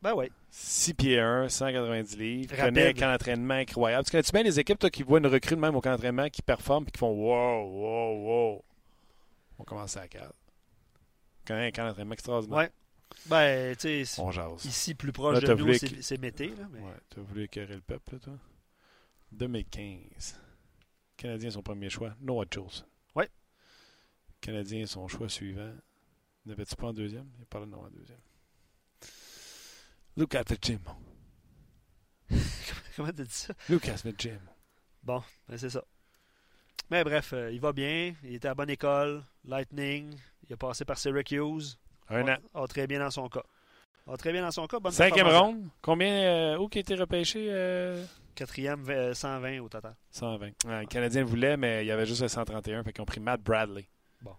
Ben oui. 6 pieds 1, 190 livres. Connaît un camp d'entraînement incroyable. Tu connais-tu bien les équipes toi, qui voient une recrue de même au camp d'entraînement, qui performent et qui font wow, wow, wow? On commence à la carte. Connais un camp d'entraînement extraordinaire. Ouais. Ben, tu sais, on jase. Ici, plus proche là, de nous, c'est Mété. Là, mais... Ouais, tu as voulu écœurer le peuple, là, toi? 2015. Canadien, son premier choix. Noah Jules. Oui. Canadien, son choix suivant. N'avais-tu pas en deuxième? Il parle de Noah en deuxième. Look at the gym. Comment t'as dit ça? Look at the gym. Bon, ben c'est ça. Mais bref, euh, il va bien. Il était à bonne école. Lightning. Il a passé par Syracuse. Un an. A, a très bien dans son cas. A très bien dans son cas. Bonne Cinquième ronde. Combien, euh, où qui a été repêché? Euh... Quatrième, 120 au total. 120. Ouais, le Canadien voulait, mais il y avait juste le 131. Fait qu'ils ont pris Matt Bradley. Bon.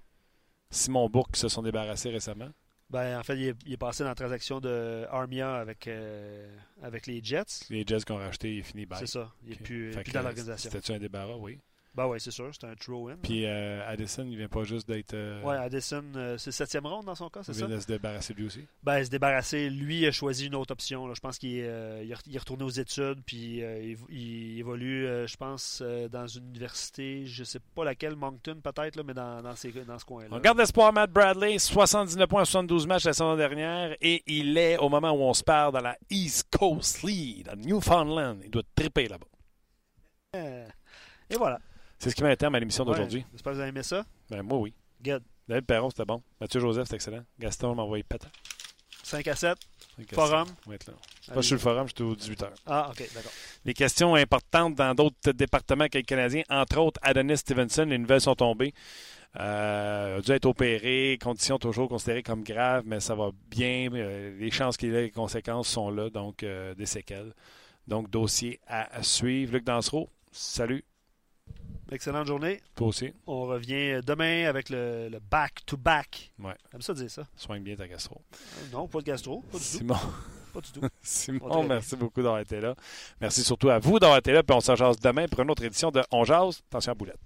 Simon Bourque qui se sont débarrassés récemment. Ben, en fait, il est, il est passé dans la transaction de Armia avec, euh, avec les Jets. Les Jets qu'on racheté, il est fini. C'est ça. Il n'est okay. plus, plus, dans l'organisation. C'était-tu un débarras, oui. Ben oui, c'est sûr, c'est un throw-in. Puis euh, Addison, il vient pas juste d'être. Euh, ouais, Addison, euh, c'est septième ronde dans son cas, c'est il ça? vient de se débarrasser lui aussi. Ben, se débarrasser. Lui a choisi une autre option. là. Je pense qu'il euh, il est il est retourné aux études, puis euh, il, il évolue, euh, je pense, euh, dans une université, je sais pas laquelle, Moncton peut-être, mais dans, dans, ces- dans ce coin-là. On regarde l'espoir Matt Bradley, 79 points en 72 matchs la saison dernière, et il est, au moment où on se parle, dans la East Coast League, dans Newfoundland. Il doit triper là-bas. Euh, Et voilà. C'est ce qui met un terme à l'émission Ouais, d'aujourd'hui. J'espère que vous avez aimé ça. Ben, moi, oui. Good. David Perron, c'était bon. Mathieu Joseph, c'était excellent. Gaston m'a envoyé pétant. 5 à 7. Donc, Forum. on va être là. Pas sur le forum, j'étais aux 18h. Ah, ok, d'accord. Les questions importantes dans d'autres départements que les Canadiens, entre autres Adonis Stevenson, les nouvelles sont tombées. Euh, a dû être opéré, conditions toujours considérées comme graves, mais ça va bien. Euh, les chances qu'il ait les conséquences sont là, donc euh, des séquelles. Donc, dossier à suivre. Luc Dansereau, salut. Excellente journée. Toi aussi. On revient demain avec le back-to-back. Ouais. J'aime ça dire ça. Soigne bien ta gastro. Euh, Non, pas de gastro. Pas du tout. Simon, Pas du tout. <laughs> Simon merci beaucoup d'avoir été là. Merci surtout à vous d'avoir été là. Puis on se jase demain pour une autre édition de On Jase. Attention à boulette.